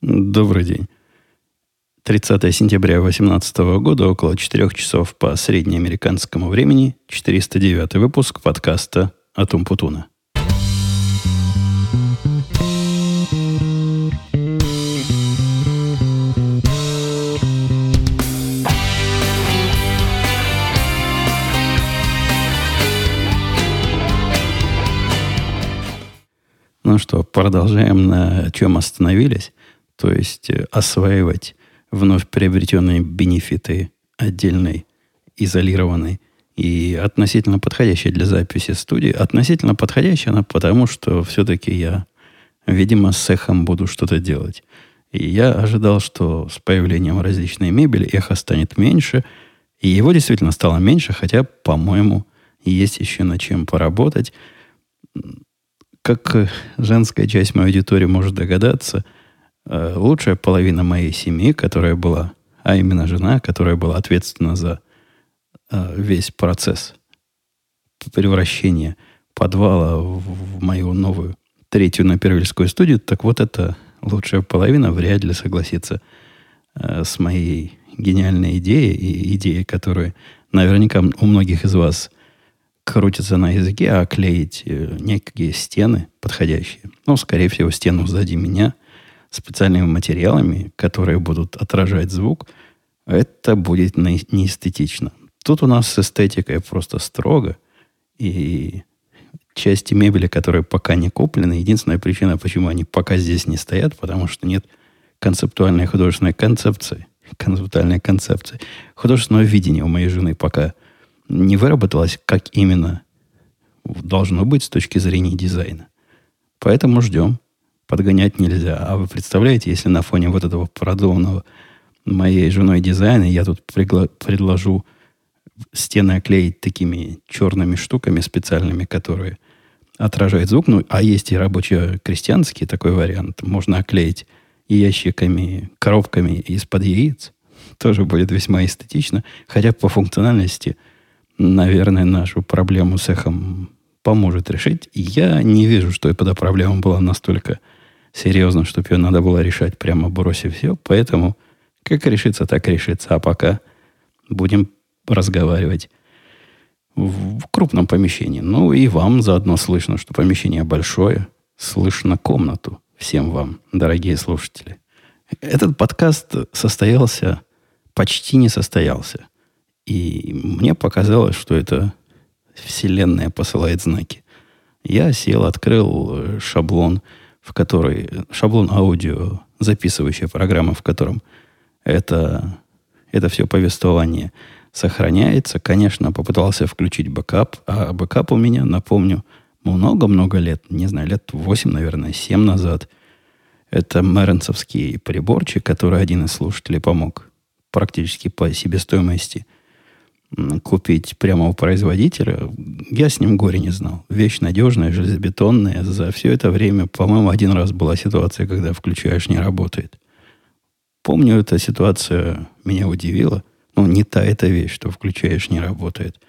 Добрый день. 30 сентября 2018 года, около 4 часов по среднеамериканскому времени, 409 выпуск подкаста «Атум Путуна». Ну что, продолжаем на чем остановились. То есть э, осваивать вновь приобретенные бенефиты отдельной, изолированной и относительно подходящей для записи студии. Относительно подходящая она потому, что все-таки я, видимо, с эхом буду что-то делать. И я ожидал, что с появлением различной мебели эхо станет меньше. И его действительно стало меньше, хотя, по-моему, есть еще над чем поработать как женская часть моей аудитории может догадаться, э, лучшая половина моей семьи, которая была, а именно жена, которая была ответственна за э, весь процесс превращения подвала в мою новую третью напервильскую студию, так вот эта лучшая половина вряд ли согласится э, с моей гениальной идеей и идеей, которую наверняка у многих из вас крутится на языке, а клеить э, некие стены подходящие. Ну, скорее всего, стену сзади меня специальными материалами, которые будут отражать звук, это будет неэстетично. Тут у нас с эстетикой просто строго. И части мебели, которые пока не куплены, единственная причина, почему они пока здесь не стоят, потому что нет концептуальной художественной концепции. Концептуальной концепции. Художественного видения у моей жены пока – не выработалось, как именно должно быть с точки зрения дизайна. Поэтому ждем. Подгонять нельзя. А вы представляете, если на фоне вот этого продуманного моей женой дизайна я тут пригла- предложу стены оклеить такими черными штуками специальными, которые отражают звук. Ну, а есть и рабоче-крестьянский такой вариант. Можно оклеить ящиками, коробками из-под яиц. Тоже будет весьма эстетично. Хотя по функциональности – наверное, нашу проблему с эхом поможет решить. Я не вижу, что эта проблема была настолько серьезна, чтобы ее надо было решать прямо бросив все. Поэтому как решится, так решится. А пока будем разговаривать в крупном помещении. Ну и вам заодно слышно, что помещение большое. Слышно комнату. Всем вам, дорогие слушатели. Этот подкаст состоялся, почти не состоялся. И мне показалось, что это Вселенная посылает знаки. Я сел, открыл шаблон, в который... Шаблон аудио, записывающая программа, в котором это, это все повествование сохраняется. Конечно, попытался включить бэкап, а бэкап у меня, напомню, много-много лет, не знаю, лет 8, наверное, 7 назад. Это мэренсовский приборчик, который один из слушателей помог практически по себестоимости – купить прямо у производителя, я с ним горе не знал. Вещь надежная, железобетонная. За все это время, по-моему, один раз была ситуация, когда включаешь, не работает. Помню, эта ситуация меня удивила. Ну, не та эта вещь, что включаешь, не работает.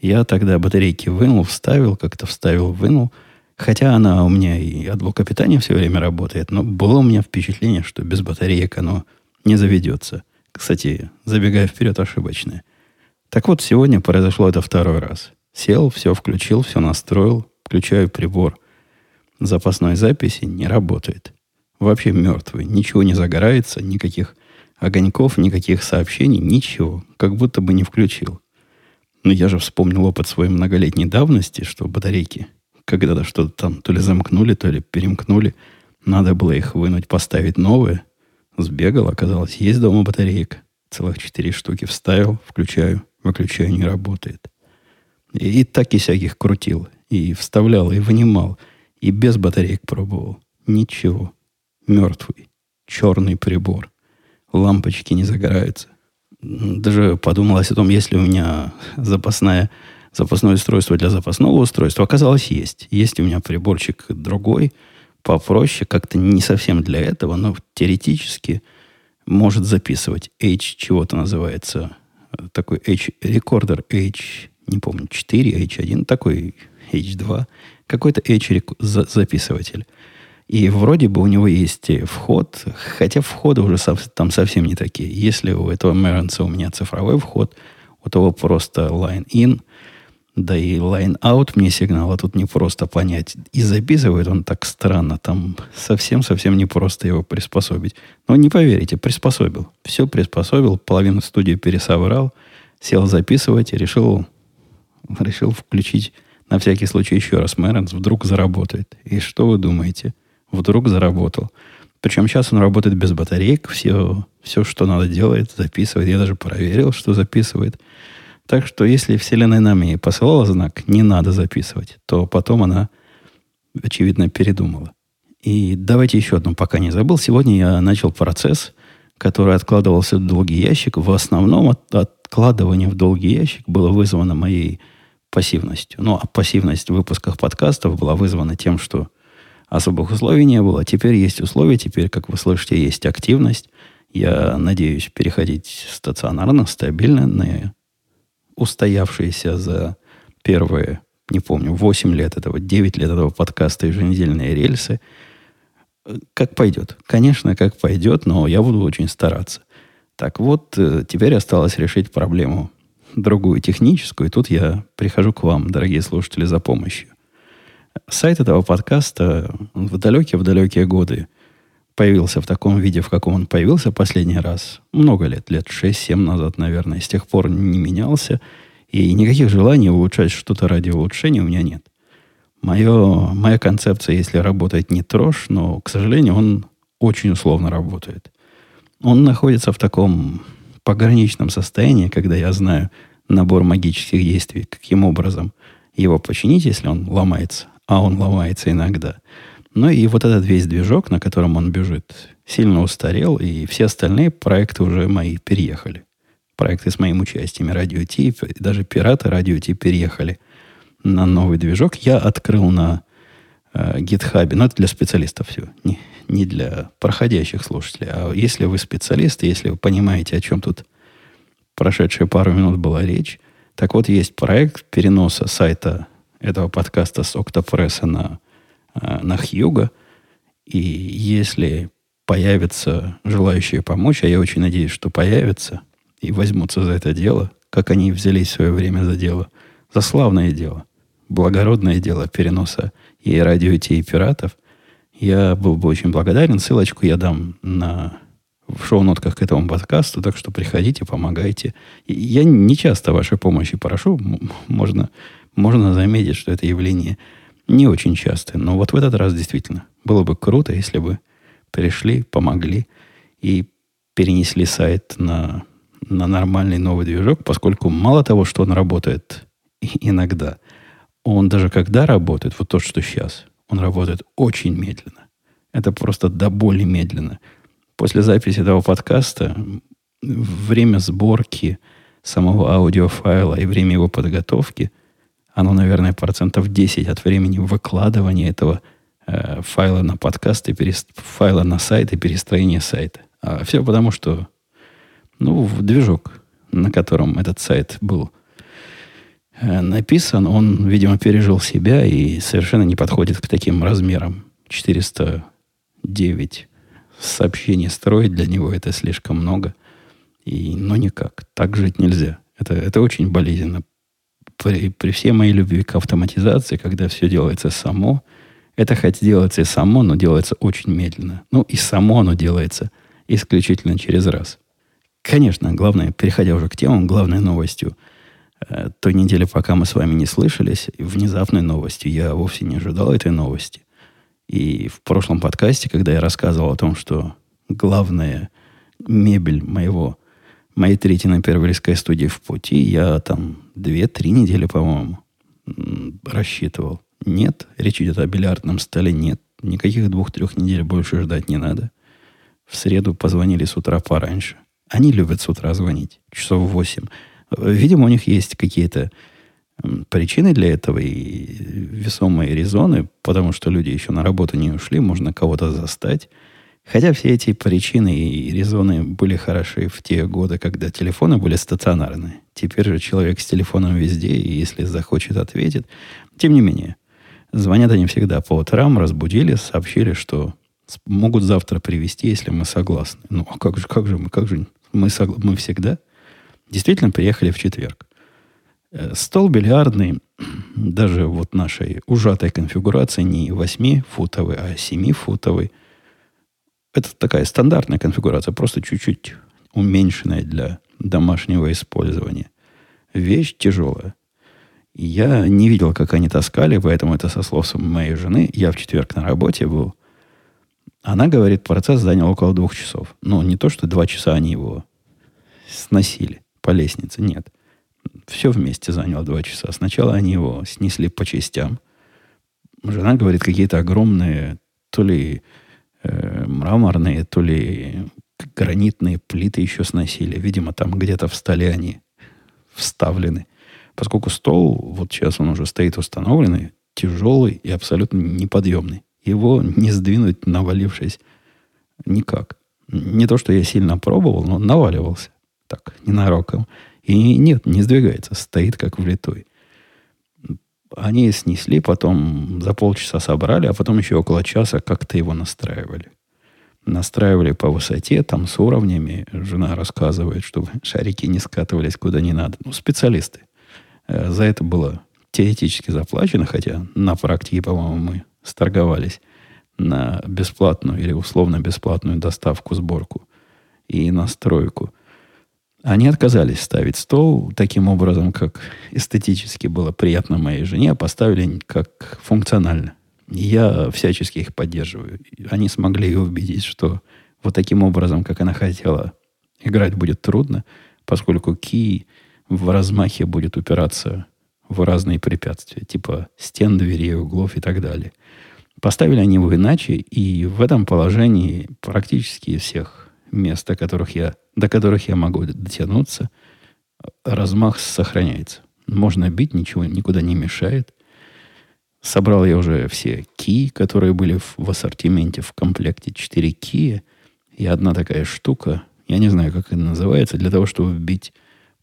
Я тогда батарейки вынул, вставил, как-то вставил, вынул. Хотя она у меня и от блока питания все время работает, но было у меня впечатление, что без батареек оно не заведется. Кстати, забегая вперед, ошибочное. Так вот, сегодня произошло это второй раз. Сел, все включил, все настроил, включаю прибор. Запасной записи не работает. Вообще мертвый. Ничего не загорается, никаких огоньков, никаких сообщений, ничего. Как будто бы не включил. Но я же вспомнил опыт своей многолетней давности, что батарейки когда-то что-то там то ли замкнули, то ли перемкнули. Надо было их вынуть, поставить новые. Сбегал, оказалось, есть дома батарейка. Целых четыре штуки вставил, включаю. Выключаю, не работает. И, и так и всяких крутил. И вставлял, и вынимал. И без батареек пробовал. Ничего. Мертвый. Черный прибор. Лампочки не загораются. Даже подумалось о том, если у меня запасная, запасное устройство для запасного устройства. Оказалось, есть. Есть у меня приборчик другой, попроще, как-то не совсем для этого, но теоретически может записывать. H чего-то называется такой H, рекордер H, не помню, 4, H1, такой H2, какой-то H записыватель. И вроде бы у него есть вход, хотя входы уже там совсем не такие. Если у этого Меренса у меня цифровой вход, у того просто line-in, да и line-out мне сигнал, а тут не просто понять. И записывает он так странно, там совсем-совсем не просто его приспособить. Но не поверите, приспособил. Все приспособил, половину студии пересобрал, сел записывать и решил, решил включить на всякий случай еще раз Мэренс, вдруг заработает. И что вы думаете? вдруг заработал. Причем сейчас он работает без батареек, все, все, что надо делает, записывает. Я даже проверил, что записывает. Так что если Вселенная нам и посылала знак «не надо записывать», то потом она, очевидно, передумала. И давайте еще одну, пока не забыл. Сегодня я начал процесс, который откладывался в долгий ящик. В основном от, откладывание в долгий ящик было вызвано моей пассивностью. Ну, а пассивность в выпусках подкастов была вызвана тем, что особых условий не было. Теперь есть условия, теперь, как вы слышите, есть активность. Я надеюсь переходить стационарно, стабильно на устоявшиеся за первые, не помню, 8 лет этого, 9 лет этого подкаста еженедельные рельсы. Как пойдет. Конечно, как пойдет, но я буду очень стараться. Так вот, э, теперь осталось решить проблему другую техническую, и тут я прихожу к вам, дорогие слушатели, за помощью. Сайт этого подкаста в далекие-в далекие годы появился в таком виде, в каком он появился последний раз. Много лет, лет 6-7 назад, наверное. С тех пор не менялся. И никаких желаний улучшать что-то ради улучшения у меня нет. Мое, моя концепция, если работает не трожь, но, к сожалению, он очень условно работает. Он находится в таком пограничном состоянии, когда я знаю набор магических действий, каким образом его починить, если он ломается, а он ломается иногда. Ну и вот этот весь движок, на котором он бежит, сильно устарел, и все остальные проекты уже мои переехали. Проекты с моим участием, Радио Ти, даже пираты Радио Ти переехали на новый движок. Я открыл на э, GitHub, но это для специалистов все, не, не для проходящих слушателей. А если вы специалисты, если вы понимаете, о чем тут прошедшие пару минут была речь, так вот есть проект переноса сайта этого подкаста с Октопресса на, на Хьюга. И если появятся желающие помочь, а я очень надеюсь, что появятся, и возьмутся за это дело, как они взялись в свое время за дело, за славное дело, благородное дело переноса и радио, и пиратов, я был бы очень благодарен. Ссылочку я дам на, в шоу-нотках к этому подкасту, так что приходите, помогайте. Я не часто вашей помощи прошу, можно можно заметить, что это явление не очень частое. Но вот в этот раз действительно было бы круто, если бы пришли, помогли и перенесли сайт на, на нормальный новый движок, поскольку мало того, что он работает иногда, он даже когда работает, вот то, что сейчас, он работает очень медленно. Это просто до боли медленно. После записи этого подкаста время сборки самого аудиофайла и время его подготовки оно, наверное, процентов 10 от времени выкладывания этого э, файла на подкаст и перест... файла на сайт и перестроения сайта. А все потому, что ну, движок, на котором этот сайт был э, написан, он, видимо, пережил себя и совершенно не подходит к таким размерам. 409 сообщений строить для него это слишком много. И, ну, никак. Так жить нельзя. Это, это очень болезненно при, при всей моей любви к автоматизации, когда все делается само, это хоть делается и само, но делается очень медленно. Ну, и само оно делается исключительно через раз. Конечно, главное, переходя уже к темам, главной новостью э, той недели, пока мы с вами не слышались, внезапной новостью, я вовсе не ожидал этой новости. И в прошлом подкасте, когда я рассказывал о том, что главная мебель моего моей третьей первой студии в пути я там две-три недели, по-моему, рассчитывал. Нет, речь идет о бильярдном столе, нет. Никаких двух-трех недель больше ждать не надо. В среду позвонили с утра пораньше. Они любят с утра звонить, часов в восемь. Видимо, у них есть какие-то причины для этого и весомые резоны, потому что люди еще на работу не ушли, можно кого-то застать. Хотя все эти причины и резоны были хороши в те годы, когда телефоны были стационарные. Теперь же человек с телефоном везде, и если захочет, ответит. Тем не менее, Звонят они всегда по утрам, разбудили, сообщили, что могут завтра привезти, если мы согласны. Ну, а как же, как же мы, как же мы, согла... мы всегда? Действительно, приехали в четверг. Э, стол бильярдный, даже вот нашей ужатой конфигурации, не 8-футовый, а 7-футовый. Это такая стандартная конфигурация, просто чуть-чуть уменьшенная для домашнего использования. Вещь тяжелая. Я не видел, как они таскали, поэтому это со слов моей жены. Я в четверг на работе был. Она говорит, процесс занял около двух часов. Ну, не то, что два часа они его сносили по лестнице, нет. Все вместе заняло два часа. Сначала они его снесли по частям. Жена говорит, какие-то огромные, то ли э, мраморные, то ли гранитные плиты еще сносили. Видимо, там где-то в столе они вставлены. Поскольку стол, вот сейчас он уже стоит установленный, тяжелый и абсолютно неподъемный. Его не сдвинуть, навалившись, никак. Не то, что я сильно пробовал, но наваливался. Так, ненароком. И нет, не сдвигается, стоит как влитой. Они снесли, потом за полчаса собрали, а потом еще около часа как-то его настраивали настраивали по высоте, там с уровнями. Жена рассказывает, чтобы шарики не скатывались куда не надо. Ну, специалисты. Э, за это было теоретически заплачено, хотя на практике, по-моему, мы сторговались на бесплатную или условно бесплатную доставку, сборку и настройку. Они отказались ставить стол таким образом, как эстетически было приятно моей жене, а поставили как функционально. Я всячески их поддерживаю. Они смогли ее убедить, что вот таким образом, как она хотела, играть будет трудно, поскольку ки в размахе будет упираться в разные препятствия, типа стен, дверей, углов и так далее. Поставили они его иначе, и в этом положении практически всех мест, которых я, до которых я могу дотянуться, размах сохраняется. Можно бить, ничего никуда не мешает. Собрал я уже все ки, которые были в, в ассортименте, в комплекте. Четыре ки и одна такая штука. Я не знаю, как это называется, для того, чтобы вбить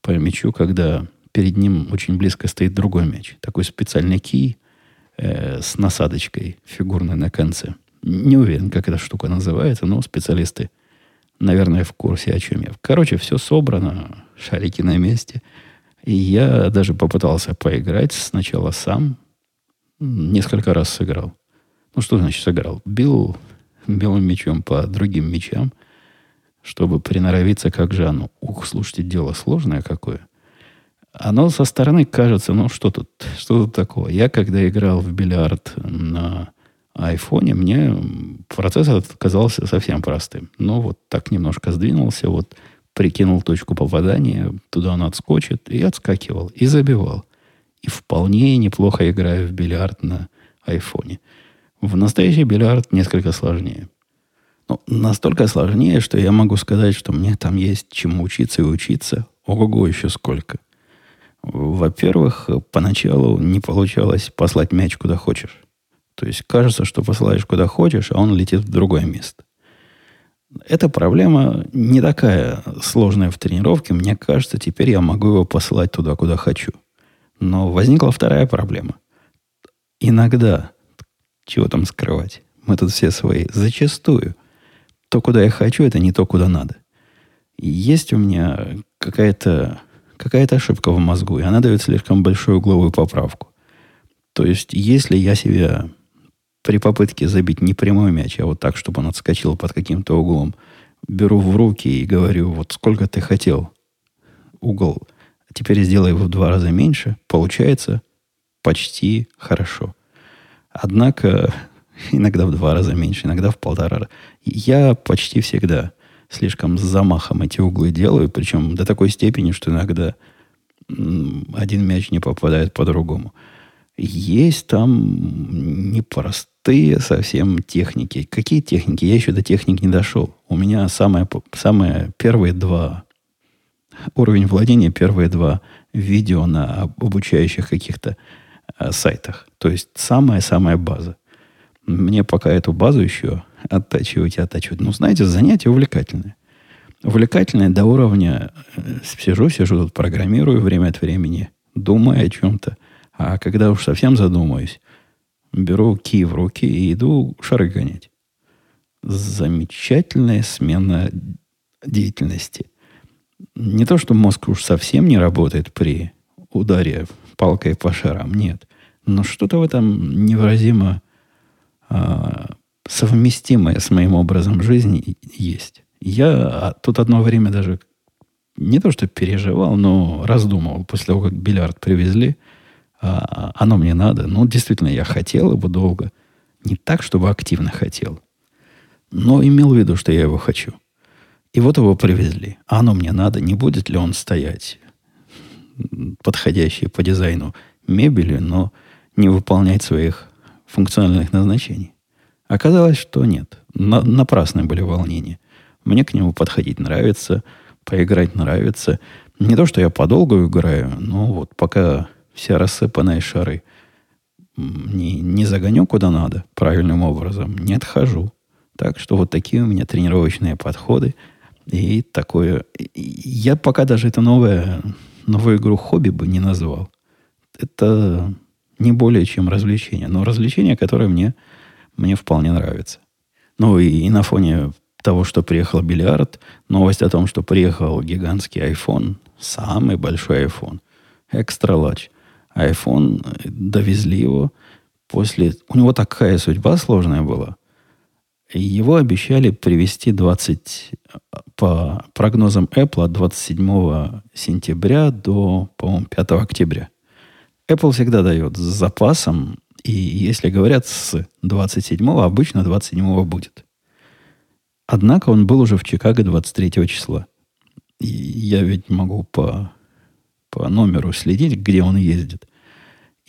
по мячу, когда перед ним очень близко стоит другой мяч. Такой специальный ки э, с насадочкой фигурной на конце. Не уверен, как эта штука называется, но специалисты, наверное, в курсе, о чем я. Короче, все собрано, шарики на месте. И я даже попытался поиграть сначала сам, несколько раз сыграл. Ну, что значит сыграл? Бил белым мечом по другим мечам, чтобы приноровиться, как оно. Ух, слушайте, дело сложное какое. Оно со стороны кажется, ну, что тут, что тут такого? Я, когда играл в бильярд на айфоне, мне процесс казался совсем простым. Но вот так немножко сдвинулся, вот прикинул точку попадания, туда он отскочит, и отскакивал, и забивал и вполне неплохо играю в бильярд на айфоне. В настоящий бильярд несколько сложнее. Ну, настолько сложнее, что я могу сказать, что мне там есть чему учиться и учиться. Ого-го, еще сколько. Во-первых, поначалу не получалось послать мяч куда хочешь. То есть кажется, что посылаешь куда хочешь, а он летит в другое место. Эта проблема не такая сложная в тренировке. Мне кажется, теперь я могу его посылать туда, куда хочу. Но возникла вторая проблема. Иногда, чего там скрывать, мы тут все свои, зачастую, то, куда я хочу, это не то, куда надо. Есть у меня какая-то какая ошибка в мозгу, и она дает слишком большую угловую поправку. То есть, если я себя при попытке забить не прямой мяч, а вот так, чтобы он отскочил под каким-то углом, беру в руки и говорю, вот сколько ты хотел угол Теперь сделай его в два раза меньше. Получается почти хорошо. Однако иногда в два раза меньше, иногда в полтора. Я почти всегда слишком с замахом эти углы делаю, причем до такой степени, что иногда один мяч не попадает по-другому. Есть там непростые совсем техники. Какие техники? Я еще до техник не дошел. У меня самые, самые первые два уровень владения первые два видео на обучающих каких-то э, сайтах. То есть самая-самая база. Мне пока эту базу еще оттачивать и оттачивать. Ну, знаете, занятие увлекательное. Увлекательное до уровня э, сижу, сижу тут, программирую время от времени, думаю о чем-то. А когда уж совсем задумаюсь, беру ки в руки и иду шары гонять. Замечательная смена деятельности. Не то, что мозг уж совсем не работает при ударе палкой по шарам, нет. Но что-то в этом невыразимо а, совместимое с моим образом жизни есть. Я тут одно время даже не то, что переживал, но раздумывал после того, как бильярд привезли. А, оно мне надо. Ну, действительно, я хотел его долго. Не так, чтобы активно хотел. Но имел в виду, что я его хочу. И вот его привезли. А оно мне надо. Не будет ли он стоять подходящей по дизайну мебели, но не выполнять своих функциональных назначений? Оказалось, что нет. На, напрасные были волнения. Мне к нему подходить нравится, поиграть нравится. Не то, что я подолгу играю, но вот пока все рассыпанные шары не, не загоню куда надо правильным образом, не отхожу. Так что вот такие у меня тренировочные подходы. И такое... Я пока даже это новое, новую игру хобби бы не назвал. Это не более чем развлечение. Но развлечение, которое мне, мне вполне нравится. Ну и, и на фоне того, что приехал бильярд, новость о том, что приехал гигантский iPhone, самый большой iPhone, экстра large. iPhone, довезли его после... У него такая судьба сложная была. Его обещали привезти 20... По прогнозам Apple от 27 сентября до, по-моему, 5 октября. Apple всегда дает с запасом, и если говорят с 27 обычно 27 будет. Однако он был уже в Чикаго 23 числа. И я ведь могу по, по номеру следить, где он ездит.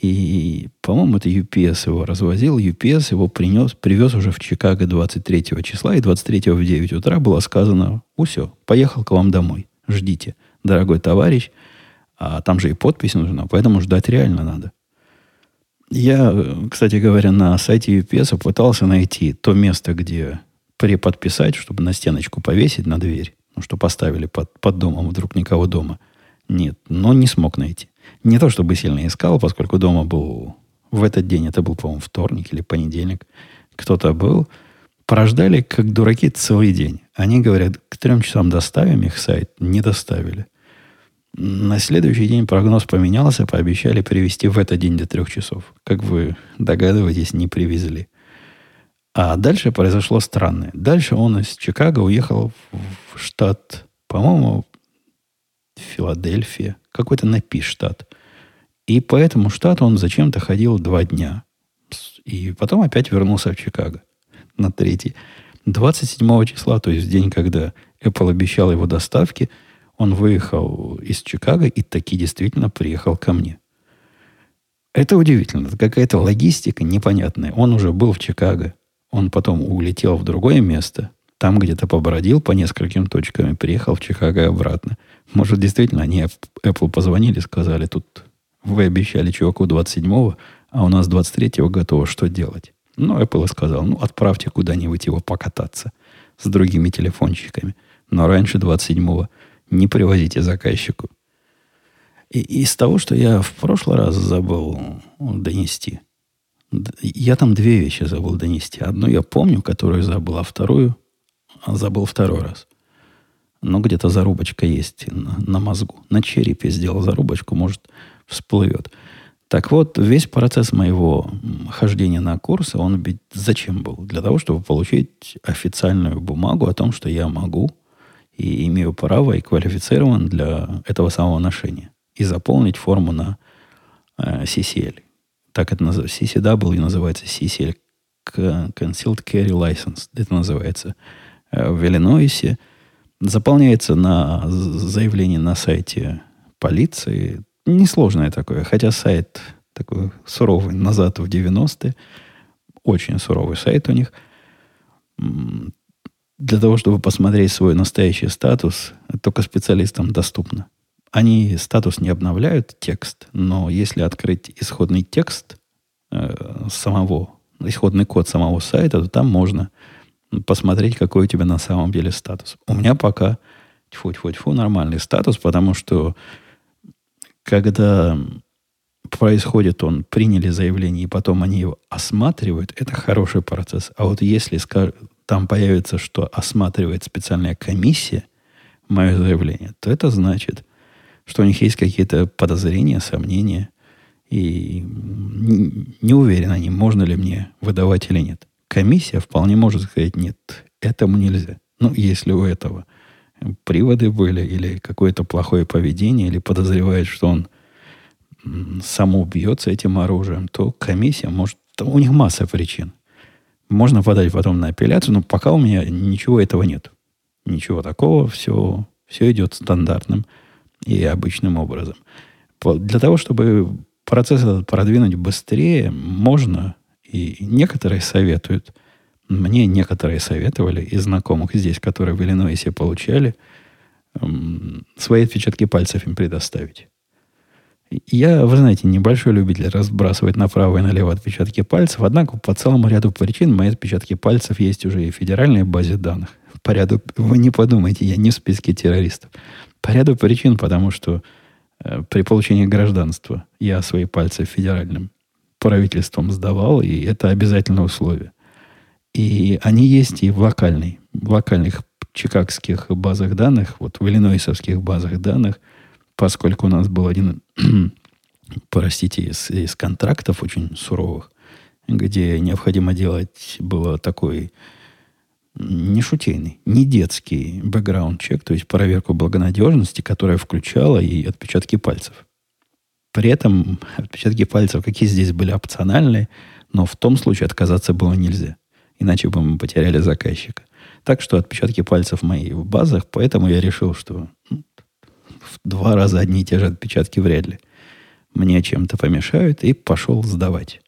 И, по-моему, это UPS его развозил. UPS его принес, привез уже в Чикаго 23 числа. И 23 в 9 утра было сказано, все, поехал к вам домой. Ждите, дорогой товарищ. А там же и подпись нужна, поэтому ждать реально надо. Я, кстати говоря, на сайте UPS пытался найти то место, где преподписать, чтобы на стеночку повесить на дверь, ну, что поставили под, под домом, вдруг никого дома. Нет, но не смог найти. Не то, чтобы сильно искал, поскольку дома был в этот день, это был, по-моему, вторник или понедельник, кто-то был, прождали, как дураки, целый день. Они говорят, к трем часам доставим их сайт, не доставили. На следующий день прогноз поменялся, пообещали привезти в этот день до трех часов. Как вы догадываетесь, не привезли. А дальше произошло странное. Дальше он из Чикаго уехал в штат, по-моему, Филадельфия, какой-то напи штат. И по этому штату он зачем-то ходил два дня. И потом опять вернулся в Чикаго на третий. 27 числа, то есть день, когда Apple обещал его доставки, он выехал из Чикаго и таки действительно приехал ко мне. Это удивительно. Это какая-то логистика непонятная. Он уже был в Чикаго. Он потом улетел в другое место, там где-то побродил по нескольким точкам и приехал в Чикаго и обратно. Может, действительно, они Apple позвонили, сказали, тут вы обещали чуваку 27-го, а у нас 23-го готово, что делать? Ну, Apple сказал, ну, отправьте куда-нибудь его покататься с другими телефончиками. Но раньше 27-го не привозите заказчику. И из того, что я в прошлый раз забыл донести, я там две вещи забыл донести. Одну я помню, которую забыл, а вторую забыл второй раз. Но где-то зарубочка есть на, на мозгу. На черепе сделал зарубочку, может, всплывет. Так вот, весь процесс моего хождения на курсы, он ведь зачем был? Для того, чтобы получить официальную бумагу о том, что я могу и имею право и квалифицирован для этого самого ношения. И заполнить форму на э, CCL так это называется, CCW называется CCL, Concealed Carry License, это называется в Иллинойсе. Заполняется на заявление на сайте полиции. Несложное такое, хотя сайт такой суровый, назад в 90-е. Очень суровый сайт у них. Для того, чтобы посмотреть свой настоящий статус, только специалистам доступно. Они статус не обновляют, текст, но если открыть исходный текст э, самого, исходный код самого сайта, то там можно посмотреть, какой у тебя на самом деле статус. У меня пока тьфу тьфу тьфу нормальный статус, потому что когда происходит он, приняли заявление, и потом они его осматривают, это хороший процесс. А вот если там появится, что осматривает специальная комиссия мое заявление, то это значит, что у них есть какие-то подозрения, сомнения, и не уверен они, можно ли мне выдавать или нет. Комиссия вполне может сказать, нет, этому нельзя. Ну, если у этого приводы были, или какое-то плохое поведение, или подозревает, что он самоубьется этим оружием, то комиссия может... У них масса причин. Можно подать потом на апелляцию, но пока у меня ничего этого нет. Ничего такого, все, все идет стандартным и обычным образом. Для того, чтобы процесс этот продвинуть быстрее, можно, и некоторые советуют, мне некоторые советовали из знакомых здесь, которые в Иллинойсе получали, свои отпечатки пальцев им предоставить. Я, вы знаете, небольшой любитель разбрасывать направо и налево отпечатки пальцев, однако по целому ряду причин мои отпечатки пальцев есть уже и в федеральной базе данных. По ряду, вы не подумайте, я не в списке террористов. По ряду причин, потому что э, при получении гражданства я свои пальцы федеральным правительством сдавал, и это обязательное условие. И они есть и в локальной, в локальных чикагских базах данных, вот в иллинойсовских базах данных – поскольку у нас был один, простите, из, из контрактов очень суровых, где необходимо делать было такой не шутейный, не детский бэкграунд-чек, то есть проверку благонадежности, которая включала и отпечатки пальцев. При этом отпечатки пальцев, какие здесь были опциональные, но в том случае отказаться было нельзя. Иначе бы мы потеряли заказчика. Так что отпечатки пальцев мои в базах, поэтому я решил, что ну, два раза одни и те же отпечатки вряд ли мне чем-то помешают, и пошел сдавать.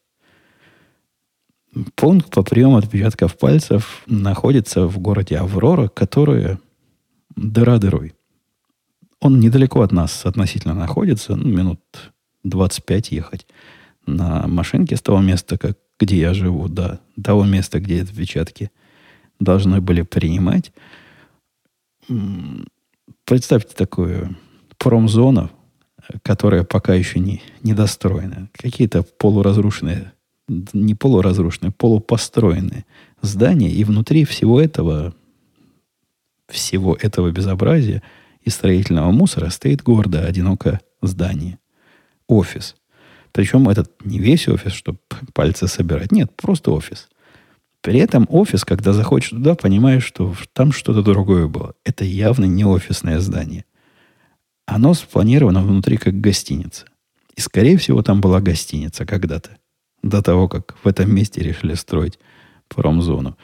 Пункт по приему отпечатков пальцев находится в городе Аврора, которая дыра дырой. Он недалеко от нас относительно находится, ну, минут 25 ехать на машинке с того места, как, где я живу, до того места, где отпечатки должны были принимать. Представьте такую промзона, которая пока еще не, недостроена. Какие-то полуразрушенные, не полуразрушенные, полупостроенные здания. И внутри всего этого, всего этого безобразия и строительного мусора стоит гордо, одинокое здание. Офис. Причем этот не весь офис, чтобы пальцы собирать. Нет, просто офис. При этом офис, когда заходишь туда, понимаешь, что там что-то другое было. Это явно не офисное здание. Оно спланировано внутри как гостиница. И, скорее всего, там была гостиница когда-то. До того, как в этом месте решили строить промзону.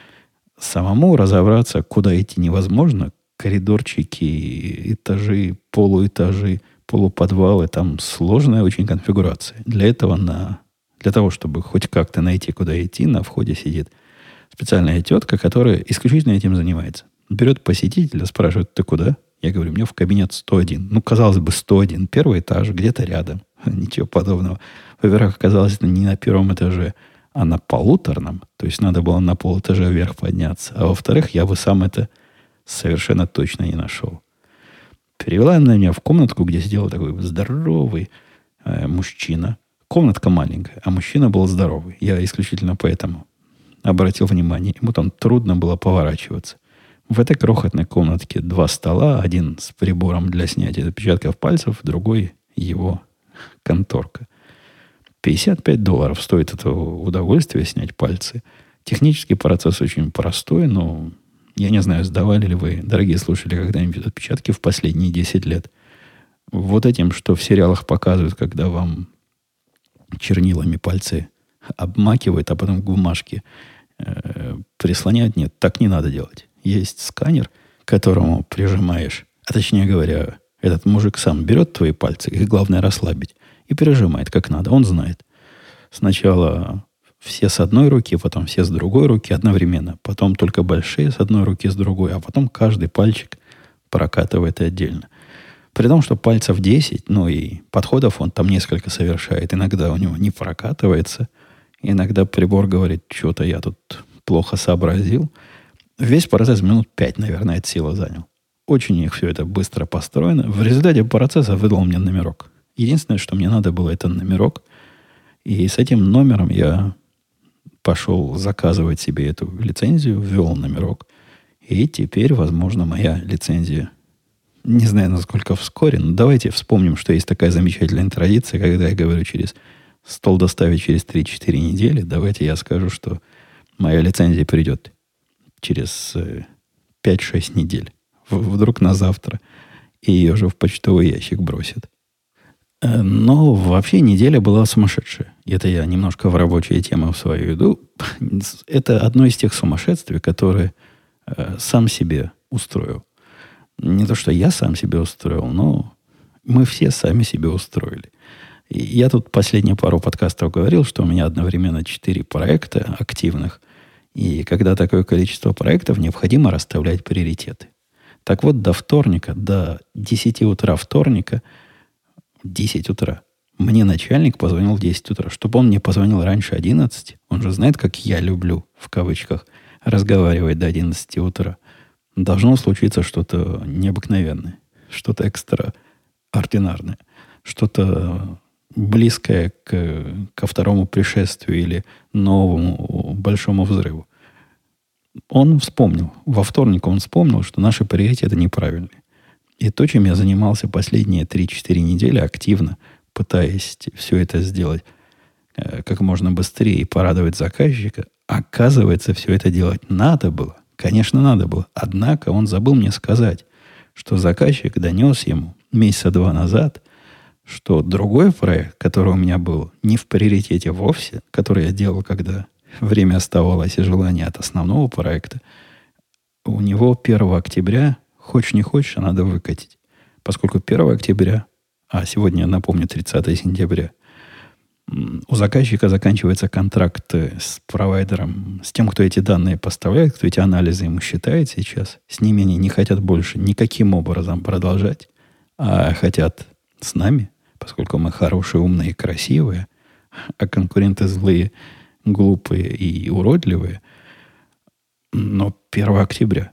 Самому разобраться, куда идти невозможно. Коридорчики, этажи, полуэтажи, полуподвалы. Там сложная очень конфигурация. Для этого на... Для того, чтобы хоть как-то найти, куда идти, на входе сидит специальная тетка, которая исключительно этим занимается. Берет посетителя, спрашивает, ты куда? Я говорю, мне в кабинет 101. Ну, казалось бы, 101. Первый этаж, где-то рядом. Ничего подобного. Во-первых, оказалось, это не на первом этаже, а на полуторном. То есть надо было на полэтажа вверх подняться. А во-вторых, я бы сам это совершенно точно не нашел. Перевела она меня в комнатку, где сидел такой здоровый э, мужчина. Комнатка маленькая, а мужчина был здоровый. Я исключительно поэтому обратил внимание. Ему там трудно было поворачиваться. В этой крохотной комнатке два стола, один с прибором для снятия отпечатков пальцев, другой его конторка. 55 долларов стоит это удовольствие снять пальцы. Технический процесс очень простой, но я не знаю, сдавали ли вы, дорогие слушатели, когда-нибудь отпечатки в последние 10 лет. Вот этим, что в сериалах показывают, когда вам чернилами пальцы обмакивают, а потом к бумажке э, прислоняют. Нет, так не надо делать есть сканер, к которому прижимаешь, а точнее говоря, этот мужик сам берет твои пальцы, их главное расслабить, и прижимает как надо. Он знает. Сначала все с одной руки, потом все с другой руки одновременно, потом только большие с одной руки, с другой, а потом каждый пальчик прокатывает отдельно. При том, что пальцев 10, ну и подходов он там несколько совершает. Иногда у него не прокатывается, иногда прибор говорит, что-то я тут плохо сообразил – Весь процесс минут пять, наверное, от силы занял. Очень их все это быстро построено. В результате процесса выдал мне номерок. Единственное, что мне надо было, это номерок. И с этим номером я пошел заказывать себе эту лицензию, ввел номерок. И теперь, возможно, моя лицензия, не знаю, насколько вскоре, но давайте вспомним, что есть такая замечательная традиция, когда я говорю через стол доставить через 3-4 недели, давайте я скажу, что моя лицензия придет через 5-6 э, недель. Вдруг на завтра. И ее же в почтовый ящик бросят. Э, но вообще неделя была сумасшедшая. Это я немножко в рабочие темы в свою иду. Это одно из тех сумасшествий, которые э, сам себе устроил. Не то, что я сам себе устроил, но мы все сами себе устроили. И я тут последние пару подкастов говорил, что у меня одновременно четыре проекта активных. И когда такое количество проектов, необходимо расставлять приоритеты. Так вот, до вторника, до 10 утра вторника – 10 утра. Мне начальник позвонил в 10 утра. Чтобы он мне позвонил раньше 11, он же знает, как я люблю, в кавычках, разговаривать до 11 утра. Должно случиться что-то необыкновенное, что-то экстраординарное, что-то близкое к, ко второму пришествию или новому большому взрыву. Он вспомнил, во вторник он вспомнил, что наши приоритеты неправильные. И то, чем я занимался последние 3-4 недели активно, пытаясь все это сделать э, как можно быстрее и порадовать заказчика, оказывается, все это делать надо было. Конечно, надо было. Однако он забыл мне сказать, что заказчик донес ему месяца два назад, что другой проект, который у меня был не в приоритете вовсе, который я делал, когда время оставалось и желание от основного проекта, у него 1 октября Хочешь не хочешь, а надо выкатить. Поскольку 1 октября, а сегодня, напомню, 30 сентября, у заказчика заканчивается контракт с провайдером, с тем, кто эти данные поставляет, кто эти анализы ему считает сейчас. С ними они не хотят больше никаким образом продолжать, а хотят с нами, поскольку мы хорошие, умные и красивые, а конкуренты злые, глупые и уродливые. Но 1 октября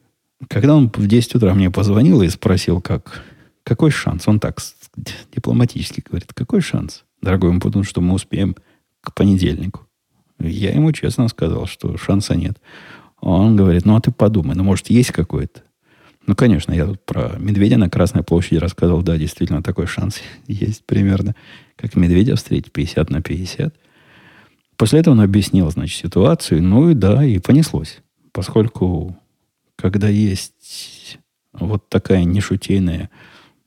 когда он в 10 утра мне позвонил и спросил, как, какой шанс, он так дипломатически говорит, какой шанс, дорогой потому что мы успеем к понедельнику. Я ему честно сказал, что шанса нет. Он говорит, ну а ты подумай, ну может есть какой-то? Ну, конечно, я тут про медведя на Красной площади рассказал. Да, действительно, такой шанс есть примерно, как медведя встретить 50 на 50. После этого он объяснил, значит, ситуацию. Ну и да, и понеслось. Поскольку когда есть вот такая нешутейная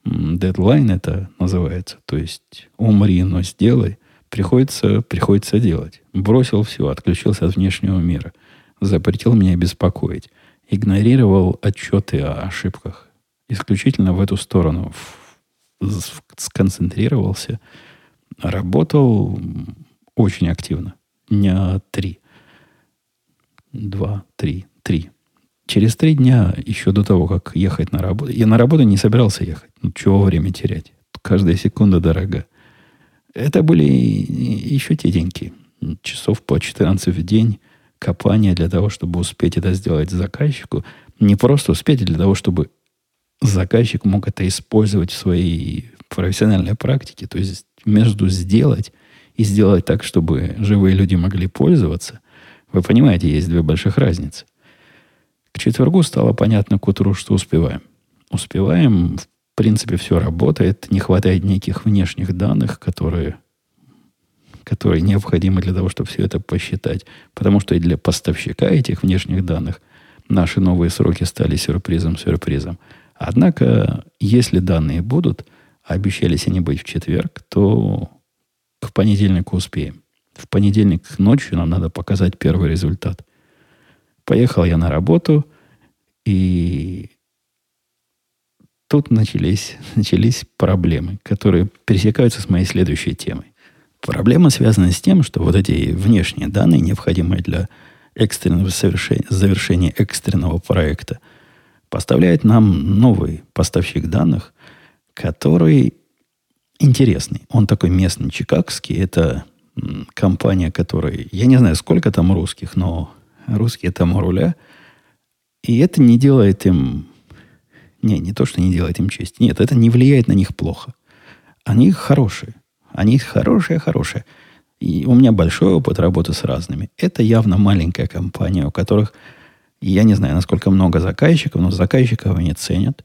дедлайн, это называется, то есть умри, но сделай, приходится, приходится делать. Бросил все, отключился от внешнего мира, запретил меня беспокоить, игнорировал отчеты о ошибках, исключительно в эту сторону сконцентрировался, работал очень активно. Дня три. Два, три, три. Через три дня, еще до того, как ехать на работу, я на работу не собирался ехать. Ну, чего время терять? Каждая секунда дорога. Это были еще те деньги. Часов по 14 в день копания для того, чтобы успеть это сделать заказчику. Не просто успеть, а для того, чтобы заказчик мог это использовать в своей профессиональной практике. То есть между сделать и сделать так, чтобы живые люди могли пользоваться. Вы понимаете, есть две больших разницы. К четвергу стало понятно к утру, что успеваем. Успеваем, в принципе, все работает, не хватает неких внешних данных, которые, которые необходимы для того, чтобы все это посчитать. Потому что и для поставщика этих внешних данных наши новые сроки стали сюрпризом-сюрпризом. Однако, если данные будут, обещались они быть в четверг, то к понедельнику успеем. В понедельник ночью нам надо показать первый результат – Поехал я на работу, и тут начались, начались проблемы, которые пересекаются с моей следующей темой. Проблема связана с тем, что вот эти внешние данные, необходимые для экстренного завершения, завершения экстренного проекта, поставляет нам новый поставщик данных, который интересный. Он такой местный, чикагский. Это компания, которая... Я не знаю, сколько там русских, но русские там у руля. И это не делает им... Не, не то, что не делает им честь. Нет, это не влияет на них плохо. Они хорошие. Они хорошие-хорошие. И у меня большой опыт работы с разными. Это явно маленькая компания, у которых, я не знаю, насколько много заказчиков, но заказчиков они ценят.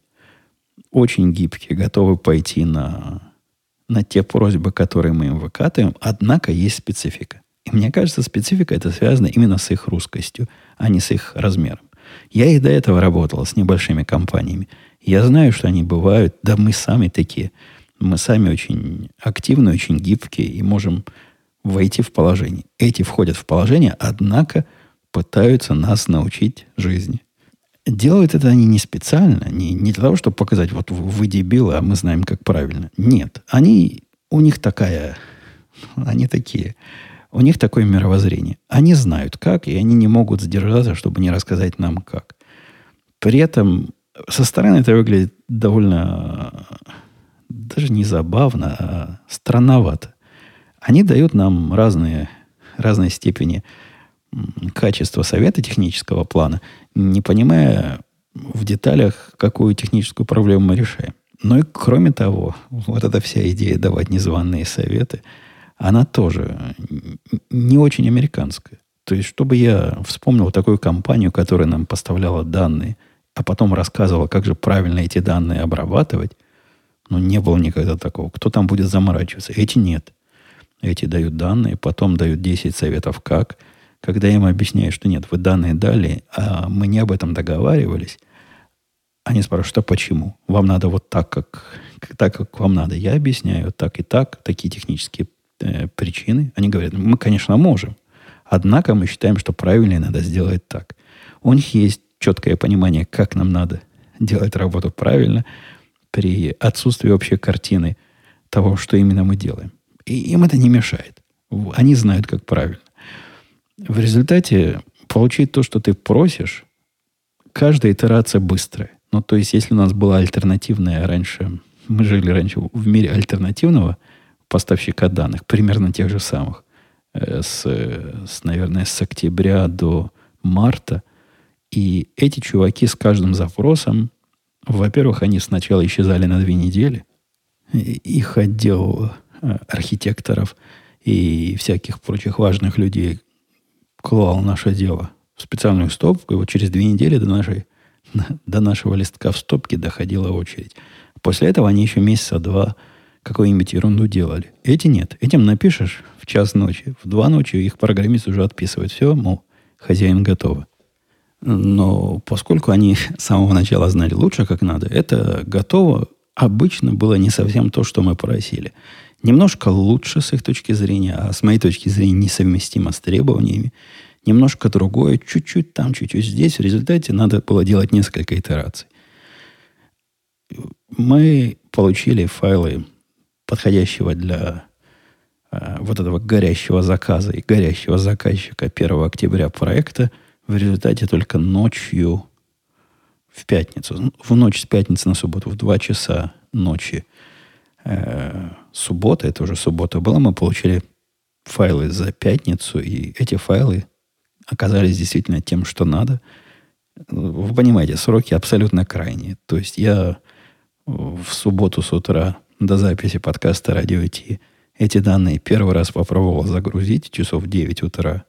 Очень гибкие, готовы пойти на, на те просьбы, которые мы им выкатываем. Однако есть специфика. Мне кажется, специфика это связано именно с их русскостью, а не с их размером. Я и до этого работал с небольшими компаниями. Я знаю, что они бывают, да мы сами такие. Мы сами очень активны, очень гибкие и можем войти в положение. Эти входят в положение, однако пытаются нас научить жизни. Делают это они не специально, не, не для того, чтобы показать, вот вы дебилы, а мы знаем, как правильно. Нет, они, у них такая, они такие, у них такое мировоззрение. Они знают как, и они не могут сдержаться, чтобы не рассказать нам как. При этом со стороны это выглядит довольно даже не забавно, а странновато. Они дают нам разные, разные степени качества совета технического плана, не понимая в деталях, какую техническую проблему мы решаем. Ну и кроме того, вот эта вся идея давать незваные советы, она тоже не очень американская. То есть, чтобы я вспомнил такую компанию, которая нам поставляла данные, а потом рассказывала, как же правильно эти данные обрабатывать, ну, не было никогда такого. Кто там будет заморачиваться? Эти нет. Эти дают данные, потом дают 10 советов как. Когда я им объясняю, что нет, вы данные дали, а мы не об этом договаривались, они спрашивают, что почему? Вам надо вот так, как, так, как вам надо. Я объясняю так и так, такие технические э, причины. Они говорят, мы, конечно, можем. Однако мы считаем, что правильнее надо сделать так. У них есть четкое понимание, как нам надо делать работу правильно при отсутствии общей картины того, что именно мы делаем. И им это не мешает. Они знают, как правильно. В результате получить то, что ты просишь, каждая итерация быстрая. Ну, то есть, если у нас была альтернативная раньше, мы жили раньше в мире альтернативного поставщика данных, примерно тех же самых, э, с, с, наверное, с октября до марта, и эти чуваки с каждым запросом, во-первых, они сначала исчезали на две недели, их отдел Э, архитекторов и всяких прочих важных людей клал наше дело в специальную стопку, и вот через две недели до, нашей, до нашего листка в стопке доходила очередь. После этого они еще месяца два какую-нибудь ерунду делали. Эти нет. Этим напишешь в час ночи, в два ночи их программист уже отписывает. Все, мол, хозяин готов. Но поскольку они с самого начала знали лучше, как надо, это готово обычно было не совсем то, что мы просили немножко лучше с их точки зрения, а с моей точки зрения несовместимо с требованиями. Немножко другое, чуть-чуть там, чуть-чуть здесь. В результате надо было делать несколько итераций. Мы получили файлы подходящего для э, вот этого горящего заказа и горящего заказчика 1 октября проекта в результате только ночью в пятницу, в ночь с пятницы на субботу, в 2 часа ночи э, суббота, это уже суббота была, мы получили файлы за пятницу, и эти файлы оказались действительно тем, что надо. Вы понимаете, сроки абсолютно крайние. То есть я в субботу с утра до записи подкаста «Радио Ти» эти данные первый раз попробовал загрузить часов в 9 утра.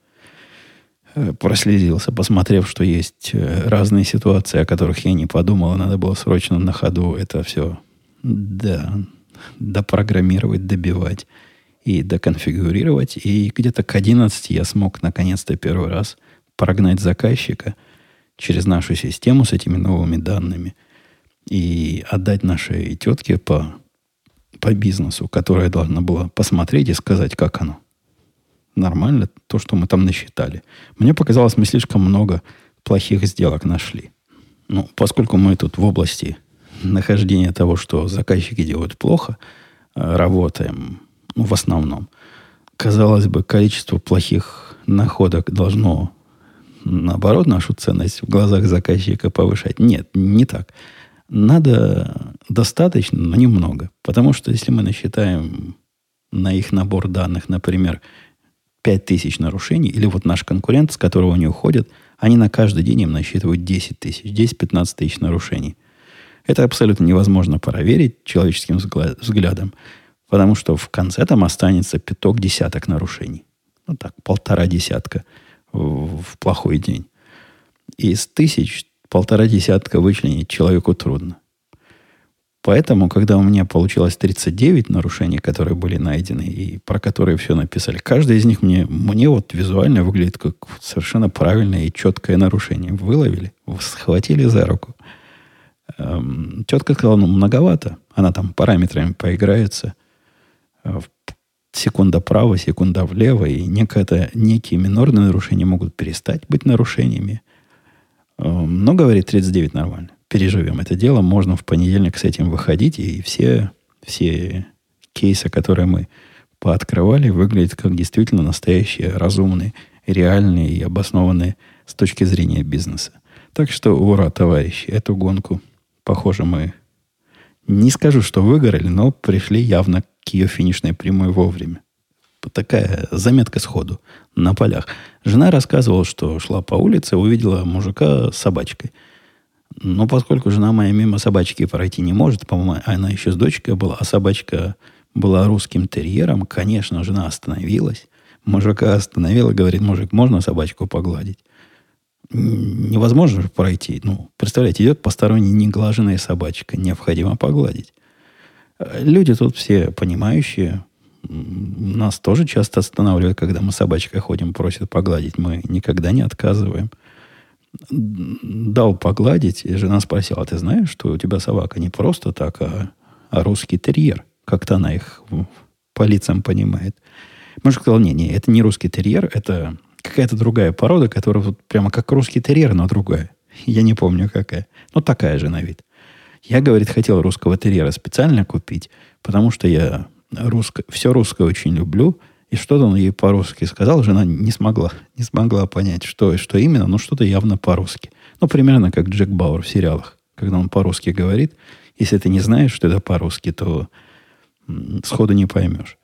Э, прослезился, посмотрев, что есть э, разные ситуации, о которых я не подумал, надо было срочно на ходу это все да, допрограммировать, добивать и доконфигурировать. И где-то к 11 я смог наконец-то первый раз прогнать заказчика через нашу систему с этими новыми данными и отдать нашей тетке по, по бизнесу, которая должна была посмотреть и сказать, как оно. Нормально то, что мы там насчитали. Мне показалось, мы слишком много плохих сделок нашли. Ну, поскольку мы тут в области нахождение того, что заказчики делают плохо, э, работаем ну, в основном. Казалось бы, количество плохих находок должно, наоборот, нашу ценность в глазах заказчика повышать. Нет, не так. Надо достаточно, но немного. Потому что если мы насчитаем на их набор данных, например, 5000 нарушений, или вот наш конкурент, с которого они уходят, они на каждый день им насчитывают 10 тысяч, 10-15 тысяч нарушений – это абсолютно невозможно проверить человеческим взглядом. Потому что в конце там останется пяток десяток нарушений. Ну так, полтора десятка в, плохой день. Из тысяч полтора десятка вычленить человеку трудно. Поэтому, когда у меня получилось 39 нарушений, которые были найдены и про которые все написали, каждое из них мне, мне вот визуально выглядит как совершенно правильное и четкое нарушение. Выловили, схватили за руку. Эм, тетка сказала, ну, многовато. Она там параметрами поиграется. Э, секунда право, секунда влево, и некое, некие минорные нарушения могут перестать быть нарушениями. Эм, но, говорит, 39 нормально переживем это дело. Можно в понедельник с этим выходить, и все, все кейсы, которые мы пооткрывали, выглядят как действительно настоящие, разумные, реальные и обоснованные с точки зрения бизнеса. Так что ура, товарищи, эту гонку, похоже, мы не скажу, что выиграли, но пришли явно к ее финишной прямой вовремя. Такая заметка сходу на полях. Жена рассказывала, что шла по улице, увидела мужика с собачкой – но поскольку жена моя мимо собачки пройти не может, по-моему, она еще с дочкой была, а собачка была русским терьером, конечно, жена остановилась. Мужика остановила, говорит, мужик, можно собачку погладить? Невозможно же пройти. Ну, представляете, идет посторонняя неглаженная собачка, необходимо погладить. Люди тут все понимающие. Нас тоже часто останавливают, когда мы с собачкой ходим, просят погладить. Мы никогда не отказываем дал погладить, и жена спросила, а ты знаешь, что у тебя собака не просто так, а, а русский терьер? Как-то она их по лицам понимает. Мужик сказал, не, не, это не русский терьер, это какая-то другая порода, которая вот прямо как русский терьер, но другая. Я не помню какая. Ну, такая же на вид. Я, говорит, хотел русского терьера специально купить, потому что я русско, все русское очень люблю – и что-то он ей по-русски сказал, жена не смогла, не смогла понять, что, что именно, но что-то явно по-русски. Ну, примерно как Джек Бауэр в сериалах, когда он по-русски говорит. Если ты не знаешь, что это по-русски, то сходу не поймешь.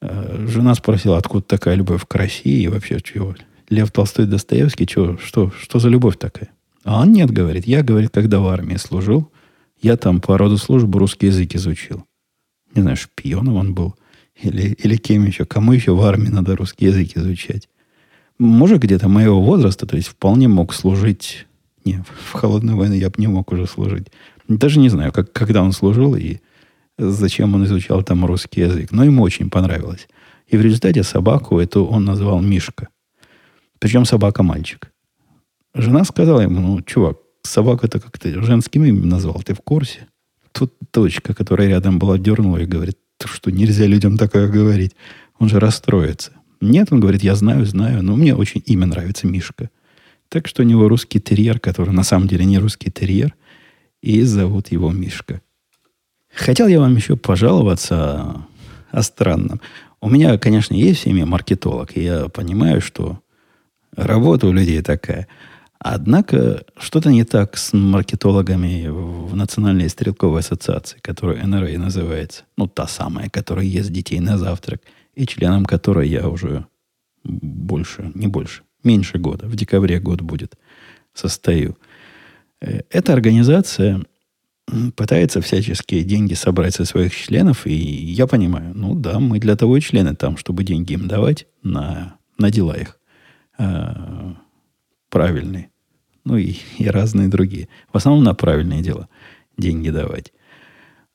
Э, жена спросила, откуда такая любовь к России и вообще чего? Лев Толстой, Достоевский, чего, что, что за любовь такая? А он нет, говорит. Я, говорит, когда в армии служил, я там по роду службы русский язык изучил. Не знаю, шпионом он был – или, или кем еще? Кому еще в армии надо русский язык изучать? Может, где-то моего возраста, то есть вполне мог служить... Не, в холодную войну я бы не мог уже служить. Даже не знаю, как, когда он служил и зачем он изучал там русский язык. Но ему очень понравилось. И в результате собаку эту он назвал Мишка. Причем собака-мальчик. Жена сказала ему, ну, чувак, собаку это как ты женским именем назвал, ты в курсе? Тут дочка, которая рядом была, дернула и говорит, что нельзя людям такое говорить. Он же расстроится. Нет, он говорит, я знаю, знаю, но мне очень имя нравится Мишка. Так что у него русский терьер, который на самом деле не русский терьер, и зовут его Мишка. Хотел я вам еще пожаловаться о странном. У меня, конечно, есть семье маркетолог, и я понимаю, что работа у людей такая – Однако что-то не так с маркетологами в Национальной стрелковой ассоциации, которая НРА называется. Ну, та самая, которая ест детей на завтрак, и членом которой я уже больше, не больше, меньше года, в декабре год будет, состою. Э, эта организация пытается всяческие деньги собрать со своих членов, и я понимаю, ну да, мы для того и члены там, чтобы деньги им давать на, на дела их э, правильные ну и, и разные другие. В основном на правильное дело деньги давать.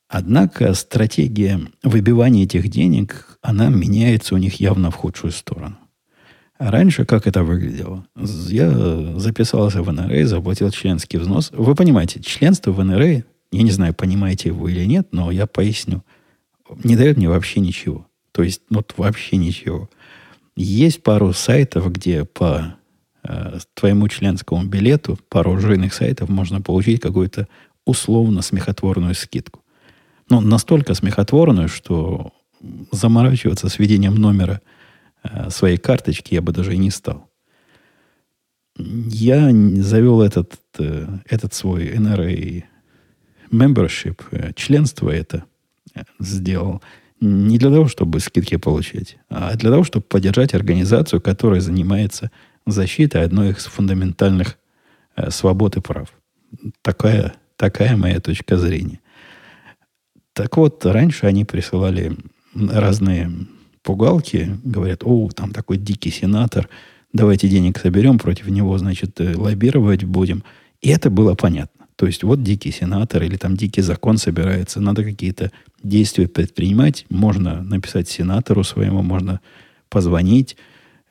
Однако стратегия выбивания этих денег, она меняется у них явно в худшую сторону. раньше как это выглядело? Я записался в НРА, заплатил членский взнос. Вы понимаете, членство в НРА, я не знаю, понимаете вы или нет, но я поясню, не дает мне вообще ничего. То есть, вот вообще ничего. Есть пару сайтов, где по э, твоему членскому билету пару жирных сайтов можно получить какую-то условно смехотворную скидку. Ну, настолько смехотворную, что заморачиваться с введением номера э, своей карточки я бы даже и не стал. Я завел этот, э, этот свой NRA membership, членство это сделал не для того, чтобы скидки получать, а для того, чтобы поддержать организацию, которая занимается защита одной из фундаментальных э, свобод и прав. Такая, такая моя точка зрения. Так вот, раньше они присылали разные пугалки, говорят, о, там такой дикий сенатор, давайте денег соберем, против него, значит, э, лоббировать будем. И это было понятно. То есть вот дикий сенатор или там дикий закон собирается, надо какие-то действия предпринимать, можно написать сенатору своему, можно позвонить,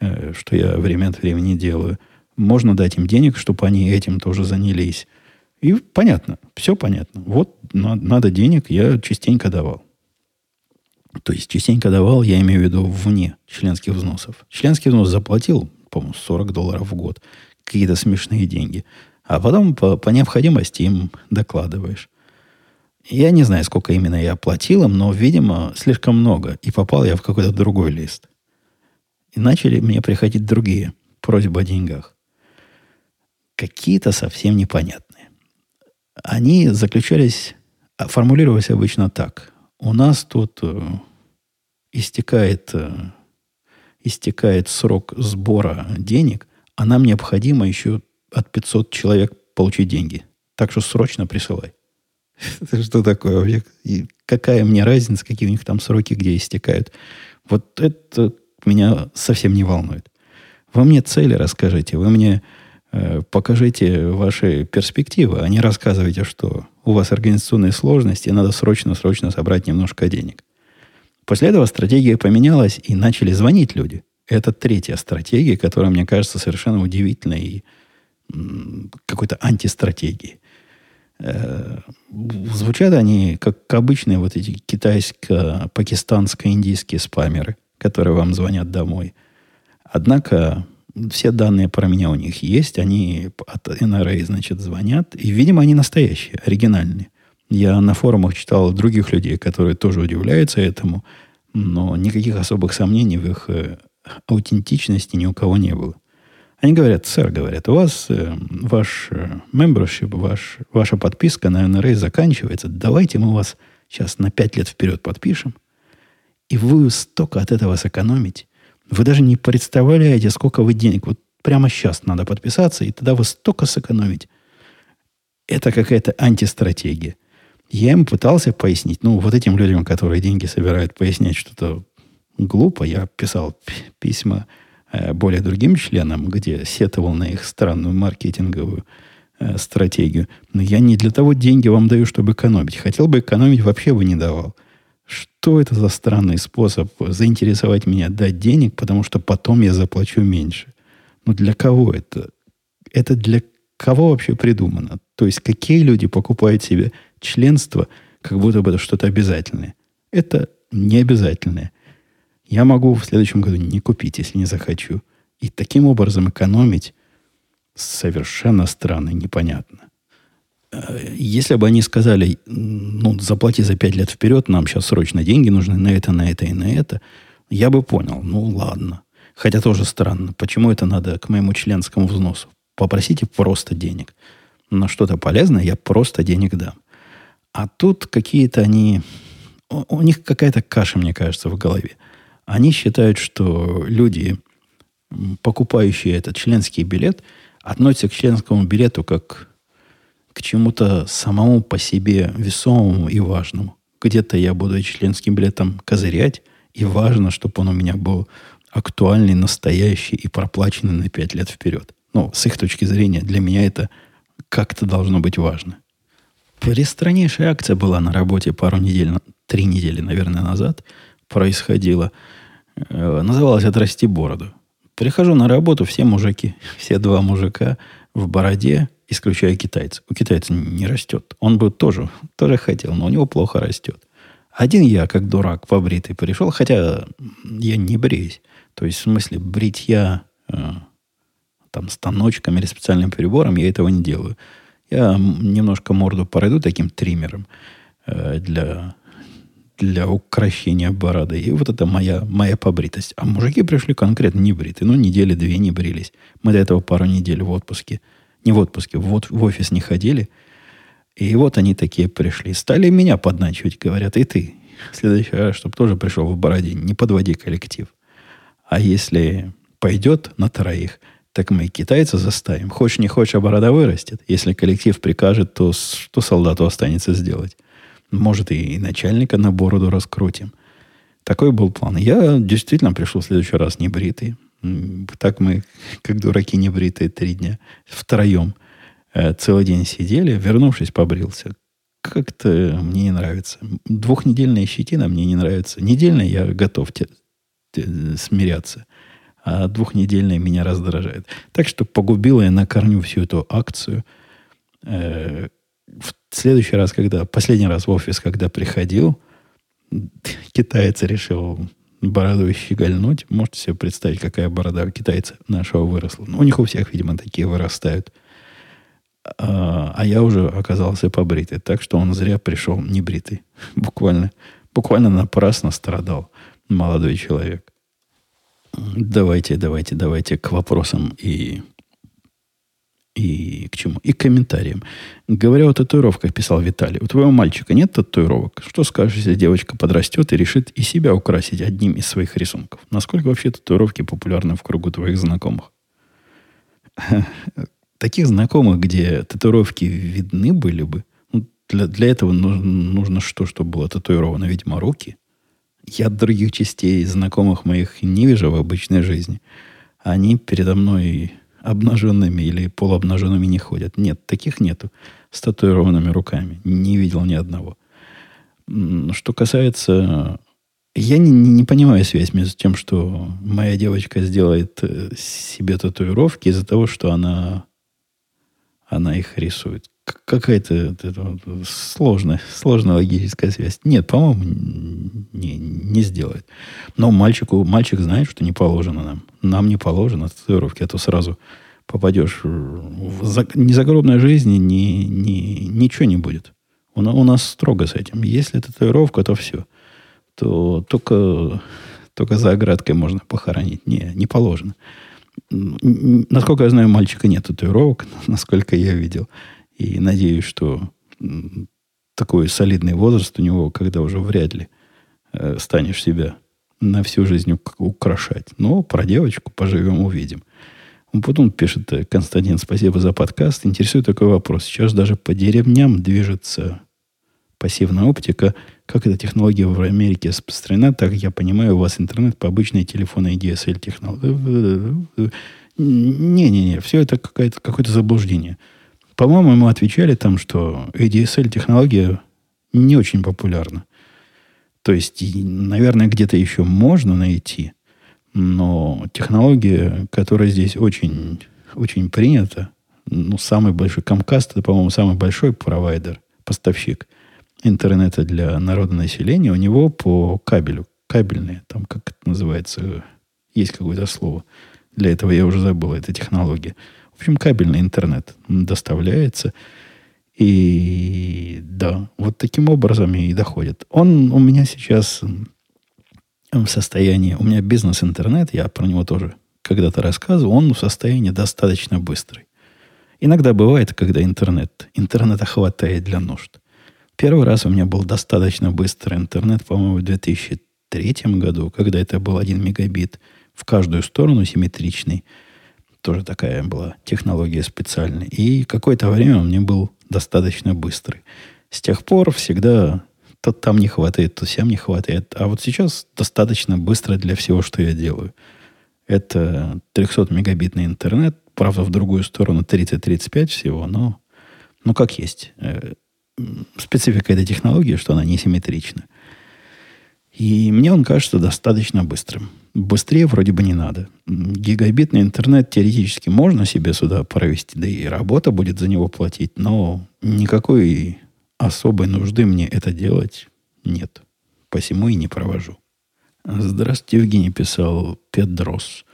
что я время от времени делаю. Можно дать им денег, чтобы они этим тоже занялись. И понятно, все понятно. Вот надо денег, я частенько давал. То есть частенько давал, я имею в виду вне членских взносов. Членский взнос заплатил, по-моему, 40 долларов в год. Какие-то смешные деньги. А потом по, по необходимости им докладываешь. Я не знаю, сколько именно я оплатил им, но, видимо, слишком много. И попал я в какой-то другой лист. И начали мне приходить другие просьбы о деньгах. Какие-то совсем непонятные. Они заключались, формулировались обычно так. У нас тут э, истекает, э, истекает срок сбора денег, а нам необходимо еще от 500 человек получить деньги. Так что срочно присылай. Что такое? И какая мне разница, какие у них там сроки, где истекают? Вот это меня совсем не волнует. Вы мне цели расскажите, вы мне э, покажите ваши перспективы, а не рассказывайте, что у вас организационные сложности, надо срочно-срочно собрать немножко денег. После этого стратегия поменялась, и начали звонить люди. Это третья стратегия, которая, мне кажется, совершенно удивительной и какой-то антистратегией. Э, звучат они как обычные вот эти китайско-пакистанско-индийские спамеры, которые вам звонят домой. Однако все данные про меня у них есть, они от NRA, значит, звонят, и, видимо, они настоящие, оригинальные. Я на форумах читал других людей, которые тоже удивляются этому, но никаких особых сомнений в их э, аутентичности ни у кого не было. Они говорят, сэр, говорят, у вас э, ваш э, membership, ваш, ваша подписка на NRA заканчивается, давайте мы вас сейчас на 5 лет вперед подпишем, и вы столько от этого сэкономите. Вы даже не представляете, сколько вы денег. Вот прямо сейчас надо подписаться, и тогда вы столько сэкономите. Это какая-то антистратегия. Я им пытался пояснить, ну, вот этим людям, которые деньги собирают, пояснять что-то глупо. Я писал письма э, более другим членам, где сетовал на их странную маркетинговую э, стратегию. Но я не для того деньги вам даю, чтобы экономить. Хотел бы экономить, вообще бы не давал. Что это за странный способ заинтересовать меня дать денег, потому что потом я заплачу меньше? Ну, для кого это? Это для кого вообще придумано? То есть, какие люди покупают себе членство, как будто бы это что-то обязательное? Это не обязательное. Я могу в следующем году не купить, если не захочу. И таким образом экономить совершенно странно и непонятно. Если бы они сказали, ну, заплати за пять лет вперед, нам сейчас срочно деньги нужны на это, на это и на это, я бы понял, ну, ладно. Хотя тоже странно, почему это надо к моему членскому взносу? Попросите просто денег. На что-то полезное я просто денег дам. А тут какие-то они... У них какая-то каша, мне кажется, в голове. Они считают, что люди, покупающие этот членский билет, относятся к членскому билету как к чему-то самому по себе весомому и важному. Где-то я буду членским билетом козырять, и важно, чтобы он у меня был актуальный, настоящий и проплаченный на пять лет вперед. Ну, с их точки зрения, для меня это как-то должно быть важно. Пристраннейшая акция была на работе пару недель, три недели, наверное, назад происходила. Э, называлась «Отрасти бороду». Прихожу на работу, все мужики, все два мужика в бороде, исключая китайца. У китайца не растет. Он бы тоже, тоже хотел, но у него плохо растет. Один я, как дурак, побритый пришел, хотя я не бреюсь. То есть, в смысле, бритья э, там станочком или специальным прибором, я этого не делаю. Я немножко морду пройду таким триммером э, для, для украшения бороды. И вот это моя, моя побритость. А мужики пришли конкретно не бритые. Ну, недели две не брились. Мы до этого пару недель в отпуске не в отпуске, вот в офис не ходили. И вот они такие пришли. Стали меня подначивать, говорят, и ты. Следующий раз, чтобы тоже пришел в бороде, не подводи коллектив. А если пойдет на троих, так мы и китайца заставим. Хочешь, не хочешь, а борода вырастет. Если коллектив прикажет, то что солдату останется сделать? Может, и начальника на бороду раскрутим. Такой был план. Я действительно пришел в следующий раз не бритый. Так мы, как дураки не бритые, три дня втроем э, целый день сидели. Вернувшись, побрился. Как-то мне не нравится. Двухнедельная щетина мне не нравится. Недельная я готов те, те, смиряться. А двухнедельная меня раздражает. Так что погубила я на корню всю эту акцию. Э, в следующий раз, когда... Последний раз в офис, когда приходил, китаец решил бороду щегольнуть. Можете себе представить, какая борода у китайца нашего выросла. Ну, у них у всех, видимо, такие вырастают. А, а я уже оказался побритый. Так что он зря пришел небритый. Буквально, буквально напрасно страдал молодой человек. Давайте, давайте, давайте к вопросам и и к чему? И к комментариям. Говоря о татуировках, писал Виталий, у твоего мальчика нет татуировок? Что скажешь, если девочка подрастет и решит и себя украсить одним из своих рисунков? Насколько вообще татуировки популярны в кругу твоих знакомых? Таких знакомых, где татуировки видны были бы, ну, для, для этого нужно, нужно что, чтобы было татуировано? Видимо, руки. Я других частей знакомых моих не вижу в обычной жизни. Они передо мной обнаженными или полуобнаженными не ходят. Нет, таких нету. С татуированными руками. Не видел ни одного. Что касается... Я не, не понимаю связь между тем, что моя девочка сделает э, себе татуировки из-за того, что она, она их рисует. Какая-то сложная, сложная логическая связь. Нет, по-моему, не, не сделает. Но мальчику, мальчик знает, что не положено нам. Нам не положено татуировки, а то сразу попадешь в за, ни загробной жизни, ни, ни, ничего не будет. У, у нас строго с этим. Если татуировка, то все. То только, только за оградкой можно похоронить. Не, не положено. Насколько я знаю, мальчика нет татуировок, насколько я видел. И надеюсь, что такой солидный возраст у него, когда уже вряд ли э, станешь себя на всю жизнь украшать. Но про девочку поживем, увидим. Потом пишет э, Константин, спасибо за подкаст. Интересует такой вопрос. Сейчас даже по деревням движется пассивная оптика. Как эта технология в Америке распространена, так я понимаю, у вас интернет по обычной телефонной DSL технологии. Не-не-не, все это какое-то, какое-то заблуждение. По-моему, мы отвечали там, что ADSL технология не очень популярна. То есть, наверное, где-то еще можно найти, но технология, которая здесь очень, очень принята, ну, самый большой Comcast, это, по-моему, самый большой провайдер, поставщик интернета для народонаселения, у него по кабелю, кабельные, там как это называется, есть какое-то слово. Для этого я уже забыл, эта технология. В общем, кабельный интернет доставляется. И да, вот таким образом и доходит. Он у меня сейчас в состоянии, у меня бизнес-интернет, я про него тоже когда-то рассказывал, он в состоянии достаточно быстрый. Иногда бывает, когда интернет, интернета хватает для нужд. Первый раз у меня был достаточно быстрый интернет, по-моему, в 2003 году, когда это был 1 мегабит в каждую сторону симметричный. Тоже такая была технология специальная. И какое-то время он мне был достаточно быстрый. С тех пор всегда то там не хватает, то всем не хватает. А вот сейчас достаточно быстро для всего, что я делаю. Это 300-мегабитный интернет, правда, в другую сторону 30-35 всего, но ну, как есть. Э, специфика этой технологии, что она несимметрична. И мне он кажется достаточно быстрым. Быстрее вроде бы не надо. Гигабитный интернет теоретически можно себе сюда провести, да и работа будет за него платить, но никакой особой нужды мне это делать нет. Посему и не провожу. Здравствуйте, Евгений писал Педрос.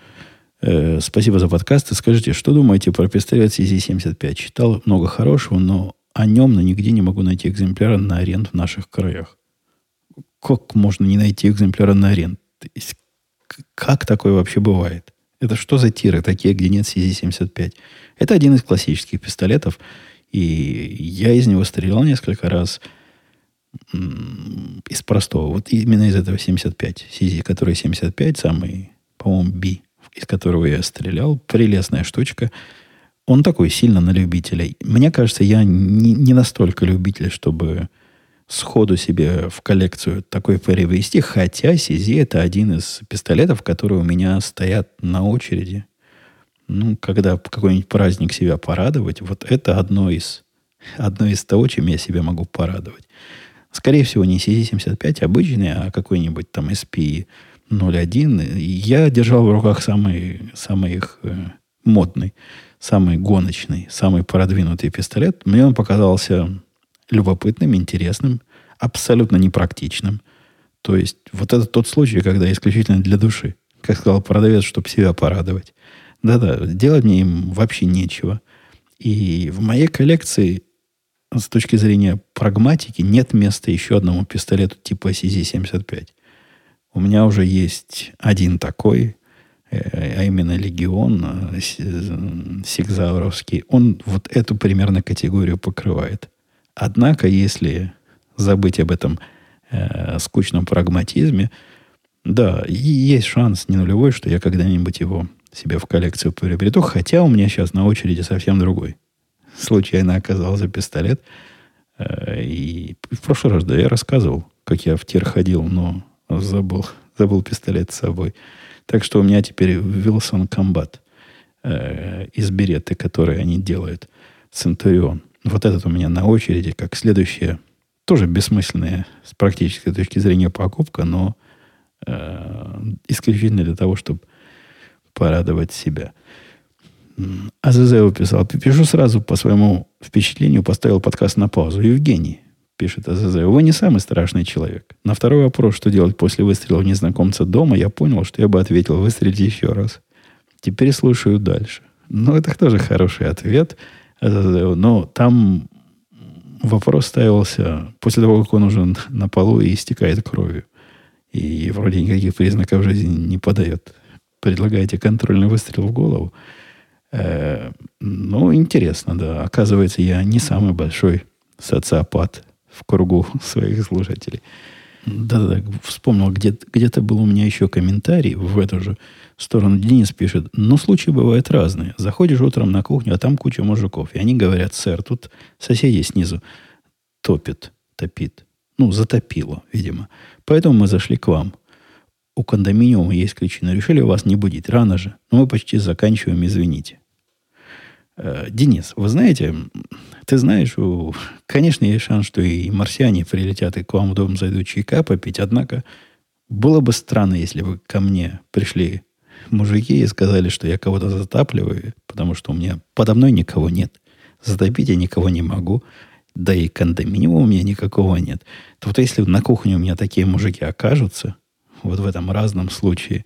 Э, спасибо за подкаст. И скажите, что думаете про пистолет CZ-75? Читал много хорошего, но о нем, но нигде не могу найти экземпляра на аренду в наших краях. Как можно не найти экземпляра на аренду? Как такое вообще бывает? Это что за тиры такие, где нет CZ-75? Это один из классических пистолетов. И я из него стрелял несколько раз из простого. Вот именно из этого 75. CZ, который 75, самый, по-моему, B, из которого я стрелял. Прелестная штучка. Он такой сильно на любителя. Мне кажется, я не, не настолько любитель, чтобы сходу себе в коллекцию такой привести, хотя CZ это один из пистолетов, которые у меня стоят на очереди. Ну, когда какой-нибудь праздник себя порадовать, вот это одно из, одно из того, чем я себя могу порадовать. Скорее всего, не CZ75 обычный, а какой-нибудь там SP 01. Я держал в руках самый, самый их э, модный, самый гоночный, самый продвинутый пистолет. Мне он показался любопытным, интересным, абсолютно непрактичным. То есть вот это тот случай, когда исключительно для души. Как сказал продавец, чтобы себя порадовать. Да-да, делать мне им вообще нечего. И в моей коллекции с точки зрения прагматики нет места еще одному пистолету типа CZ-75. У меня уже есть один такой, э, а именно Легион э, Сигзауровский. Он вот эту примерно категорию покрывает. Однако, если забыть об этом э, скучном прагматизме, да, есть шанс не нулевой, что я когда-нибудь его себе в коллекцию приобрету, хотя у меня сейчас на очереди совсем другой. Случайно оказался пистолет. Э, и в прошлый раз, да, я рассказывал, как я в тир ходил, но забыл, забыл пистолет с собой. Так что у меня теперь Wilson Combat э, из береты, которые они делают, Центурион. Вот этот у меня на очереди, как следующая, тоже бессмысленная с практической точки зрения покупка, но э, исключительно для того, чтобы порадовать себя. Азазео писал, пишу сразу по своему впечатлению, поставил подкаст на паузу. Евгений, пишет Азазео, вы не самый страшный человек. На второй вопрос, что делать после выстрела в незнакомца дома, я понял, что я бы ответил, выстрелите еще раз. Теперь слушаю дальше. Ну, это тоже хороший ответ – но там вопрос ставился после того, как он уже на полу и истекает кровью. И вроде никаких признаков жизни не подает. Предлагаете контрольный выстрел в голову. Э, ну, интересно, да. Оказывается, я не самый большой социопат в кругу своих слушателей. Да-да, вспомнил, где- где-то был у меня еще комментарий в эту же сторону Денис пишет, ну, случаи бывают разные. Заходишь утром на кухню, а там куча мужиков. И они говорят, сэр, тут соседи снизу топит, топит. Ну, затопило, видимо. Поэтому мы зашли к вам. У кондоминиума есть ключи, но решили вас не будить. Рано же. Но мы почти заканчиваем, извините. Э, Денис, вы знаете, ты знаешь, конечно, есть шанс, что и марсиане прилетят и к вам в дом зайдут чайка попить, однако было бы странно, если бы ко мне пришли мужики и сказали, что я кого-то затапливаю, потому что у меня подо мной никого нет. Затопить я никого не могу. Да и кондоминиума у меня никакого нет. То вот если на кухне у меня такие мужики окажутся, вот в этом разном случае,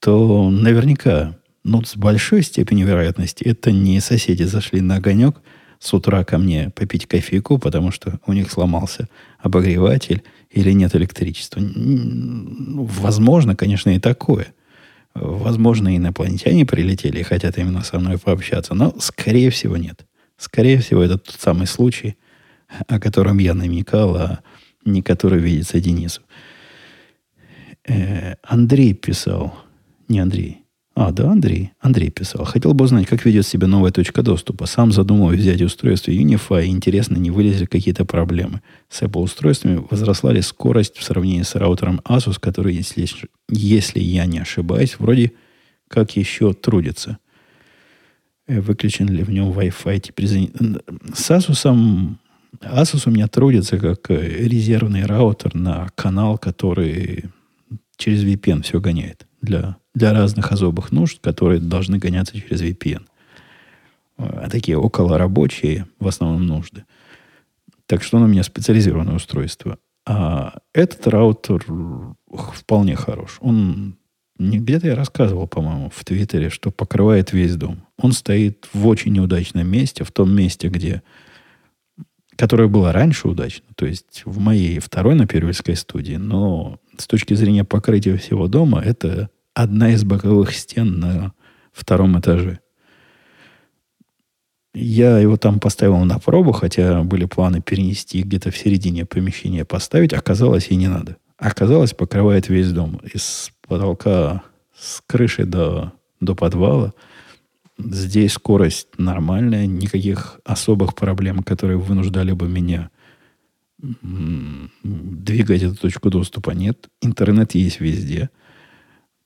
то наверняка, ну, с большой степенью вероятности, это не соседи зашли на огонек с утра ко мне попить кофейку, потому что у них сломался обогреватель или нет электричества. Возможно, конечно, и такое. Возможно, инопланетяне прилетели и хотят именно со мной пообщаться, но, скорее всего, нет. Скорее всего, это тот самый случай, о котором я намекал, а не который видится Денису. Э, Андрей писал, не Андрей, а, да, Андрей. Андрей писал. Хотел бы узнать, как ведет себя новая точка доступа. Сам задумываюсь взять устройство Unify. Интересно, не вылезли какие-то проблемы. С Apple устройствами возросла ли скорость в сравнении с раутером Asus, который, если, если я не ошибаюсь, вроде как еще трудится. Э, выключен ли в нем Wi-Fi? Теперь с Asus, Asus у меня трудится как э, резервный раутер на канал, который через VPN все гоняет для для разных особых нужд, которые должны гоняться через VPN. А такие около рабочие в основном нужды. Так что он у меня специализированное устройство. А этот раутер вполне хорош. Он где-то я рассказывал, по-моему, в Твиттере, что покрывает весь дом. Он стоит в очень неудачном месте, в том месте, где которое было раньше удачно, то есть в моей второй на Первильской студии, но с точки зрения покрытия всего дома, это одна из боковых стен на втором этаже. Я его там поставил на пробу, хотя были планы перенести где-то в середине помещения поставить. Оказалось, и не надо. Оказалось, покрывает весь дом. Из потолка, с крыши до, до подвала. Здесь скорость нормальная, никаких особых проблем, которые вынуждали бы меня двигать эту точку доступа нет. Интернет есть везде.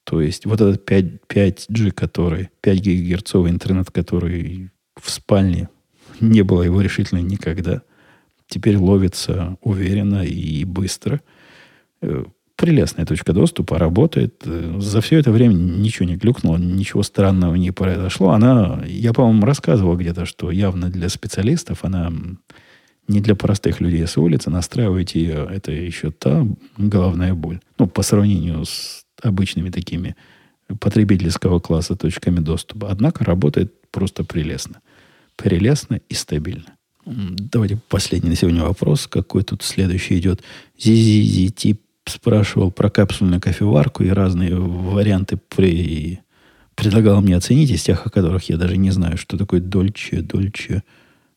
То есть вот этот 5, 5G, который, 5 гигагерцовый интернет, который в спальне, не было его решительно никогда, теперь ловится уверенно и быстро. Прелестная точка доступа, работает. Э, за все это время ничего не глюкнуло, ничего странного не произошло. Она, я, по-моему, рассказывал где-то, что явно для специалистов она не для простых людей с улицы. Настраивать ее, это еще та головная боль. Ну, по сравнению с обычными такими потребительского класса точками доступа. Однако работает просто прелестно. Прелестно и стабильно. Давайте последний на сегодня вопрос. Какой тут следующий идет? Тип спрашивал про капсульную кофеварку и разные варианты при... предлагал мне оценить из тех, о которых я даже не знаю, что такое Дольче, Дольче,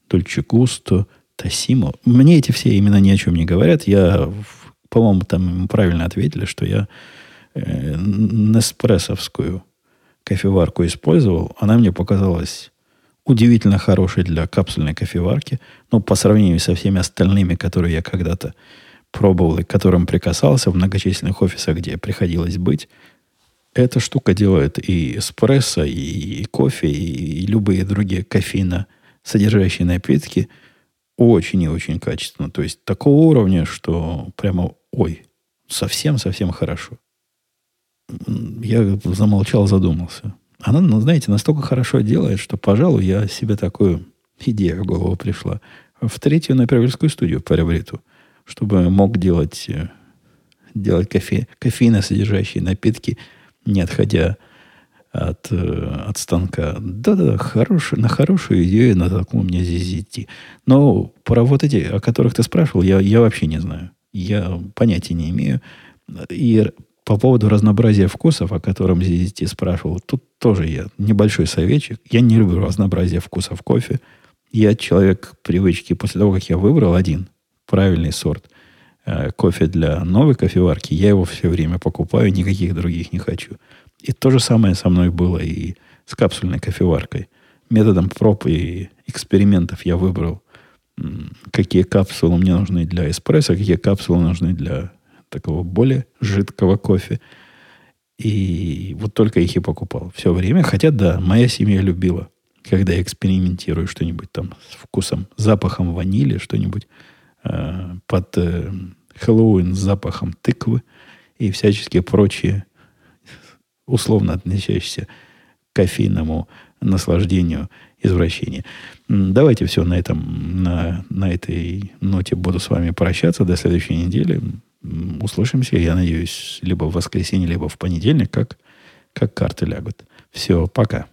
Дольче Густо, Тасимо. Мне эти все имена ни о чем не говорят. Я, по-моему, там правильно ответили, что я э, Неспрессовскую кофеварку использовал. Она мне показалась удивительно хорошей для капсульной кофеварки. Но по сравнению со всеми остальными, которые я когда-то пробовал и к которым прикасался в многочисленных офисах, где приходилось быть, эта штука делает и эспрессо, и кофе, и любые другие кофеина содержащие напитки – очень и очень качественно. То есть такого уровня, что прямо, ой, совсем-совсем хорошо. Я замолчал, задумался. Она, ну, знаете, настолько хорошо делает, что, пожалуй, я себе такую идею в голову пришла. В третью напримерскую студию приобрету, чтобы мог делать, э, делать кофе, кофеина содержащие напитки, не отходя от, э, от станка. Да-да, хороший, на хорошую идею натолкнул меня здесь идти. Но про вот эти, о которых ты спрашивал, я, я вообще не знаю. Я понятия не имею. И по поводу разнообразия вкусов, о котором здесь идти спрашивал, тут тоже я небольшой советчик. Я не люблю разнообразие вкусов кофе. Я человек привычки. После того, как я выбрал один правильный сорт э, кофе для новой кофеварки, я его все время покупаю, никаких других не хочу. И то же самое со мной было и с капсульной кофеваркой. Методом проб и экспериментов я выбрал, какие капсулы мне нужны для эспрессо, какие капсулы нужны для такого более жидкого кофе. И вот только их и покупал все время. Хотя, да, моя семья любила, когда я экспериментирую что-нибудь там с вкусом, запахом ванили, что-нибудь э, под э, Хэллоуин с запахом тыквы и всяческие прочие условно относящийся к кофейному наслаждению извращения. Давайте все на этом, на, на этой ноте буду с вами прощаться. До следующей недели. Услышимся, я надеюсь, либо в воскресенье, либо в понедельник, как, как карты лягут. Все, пока.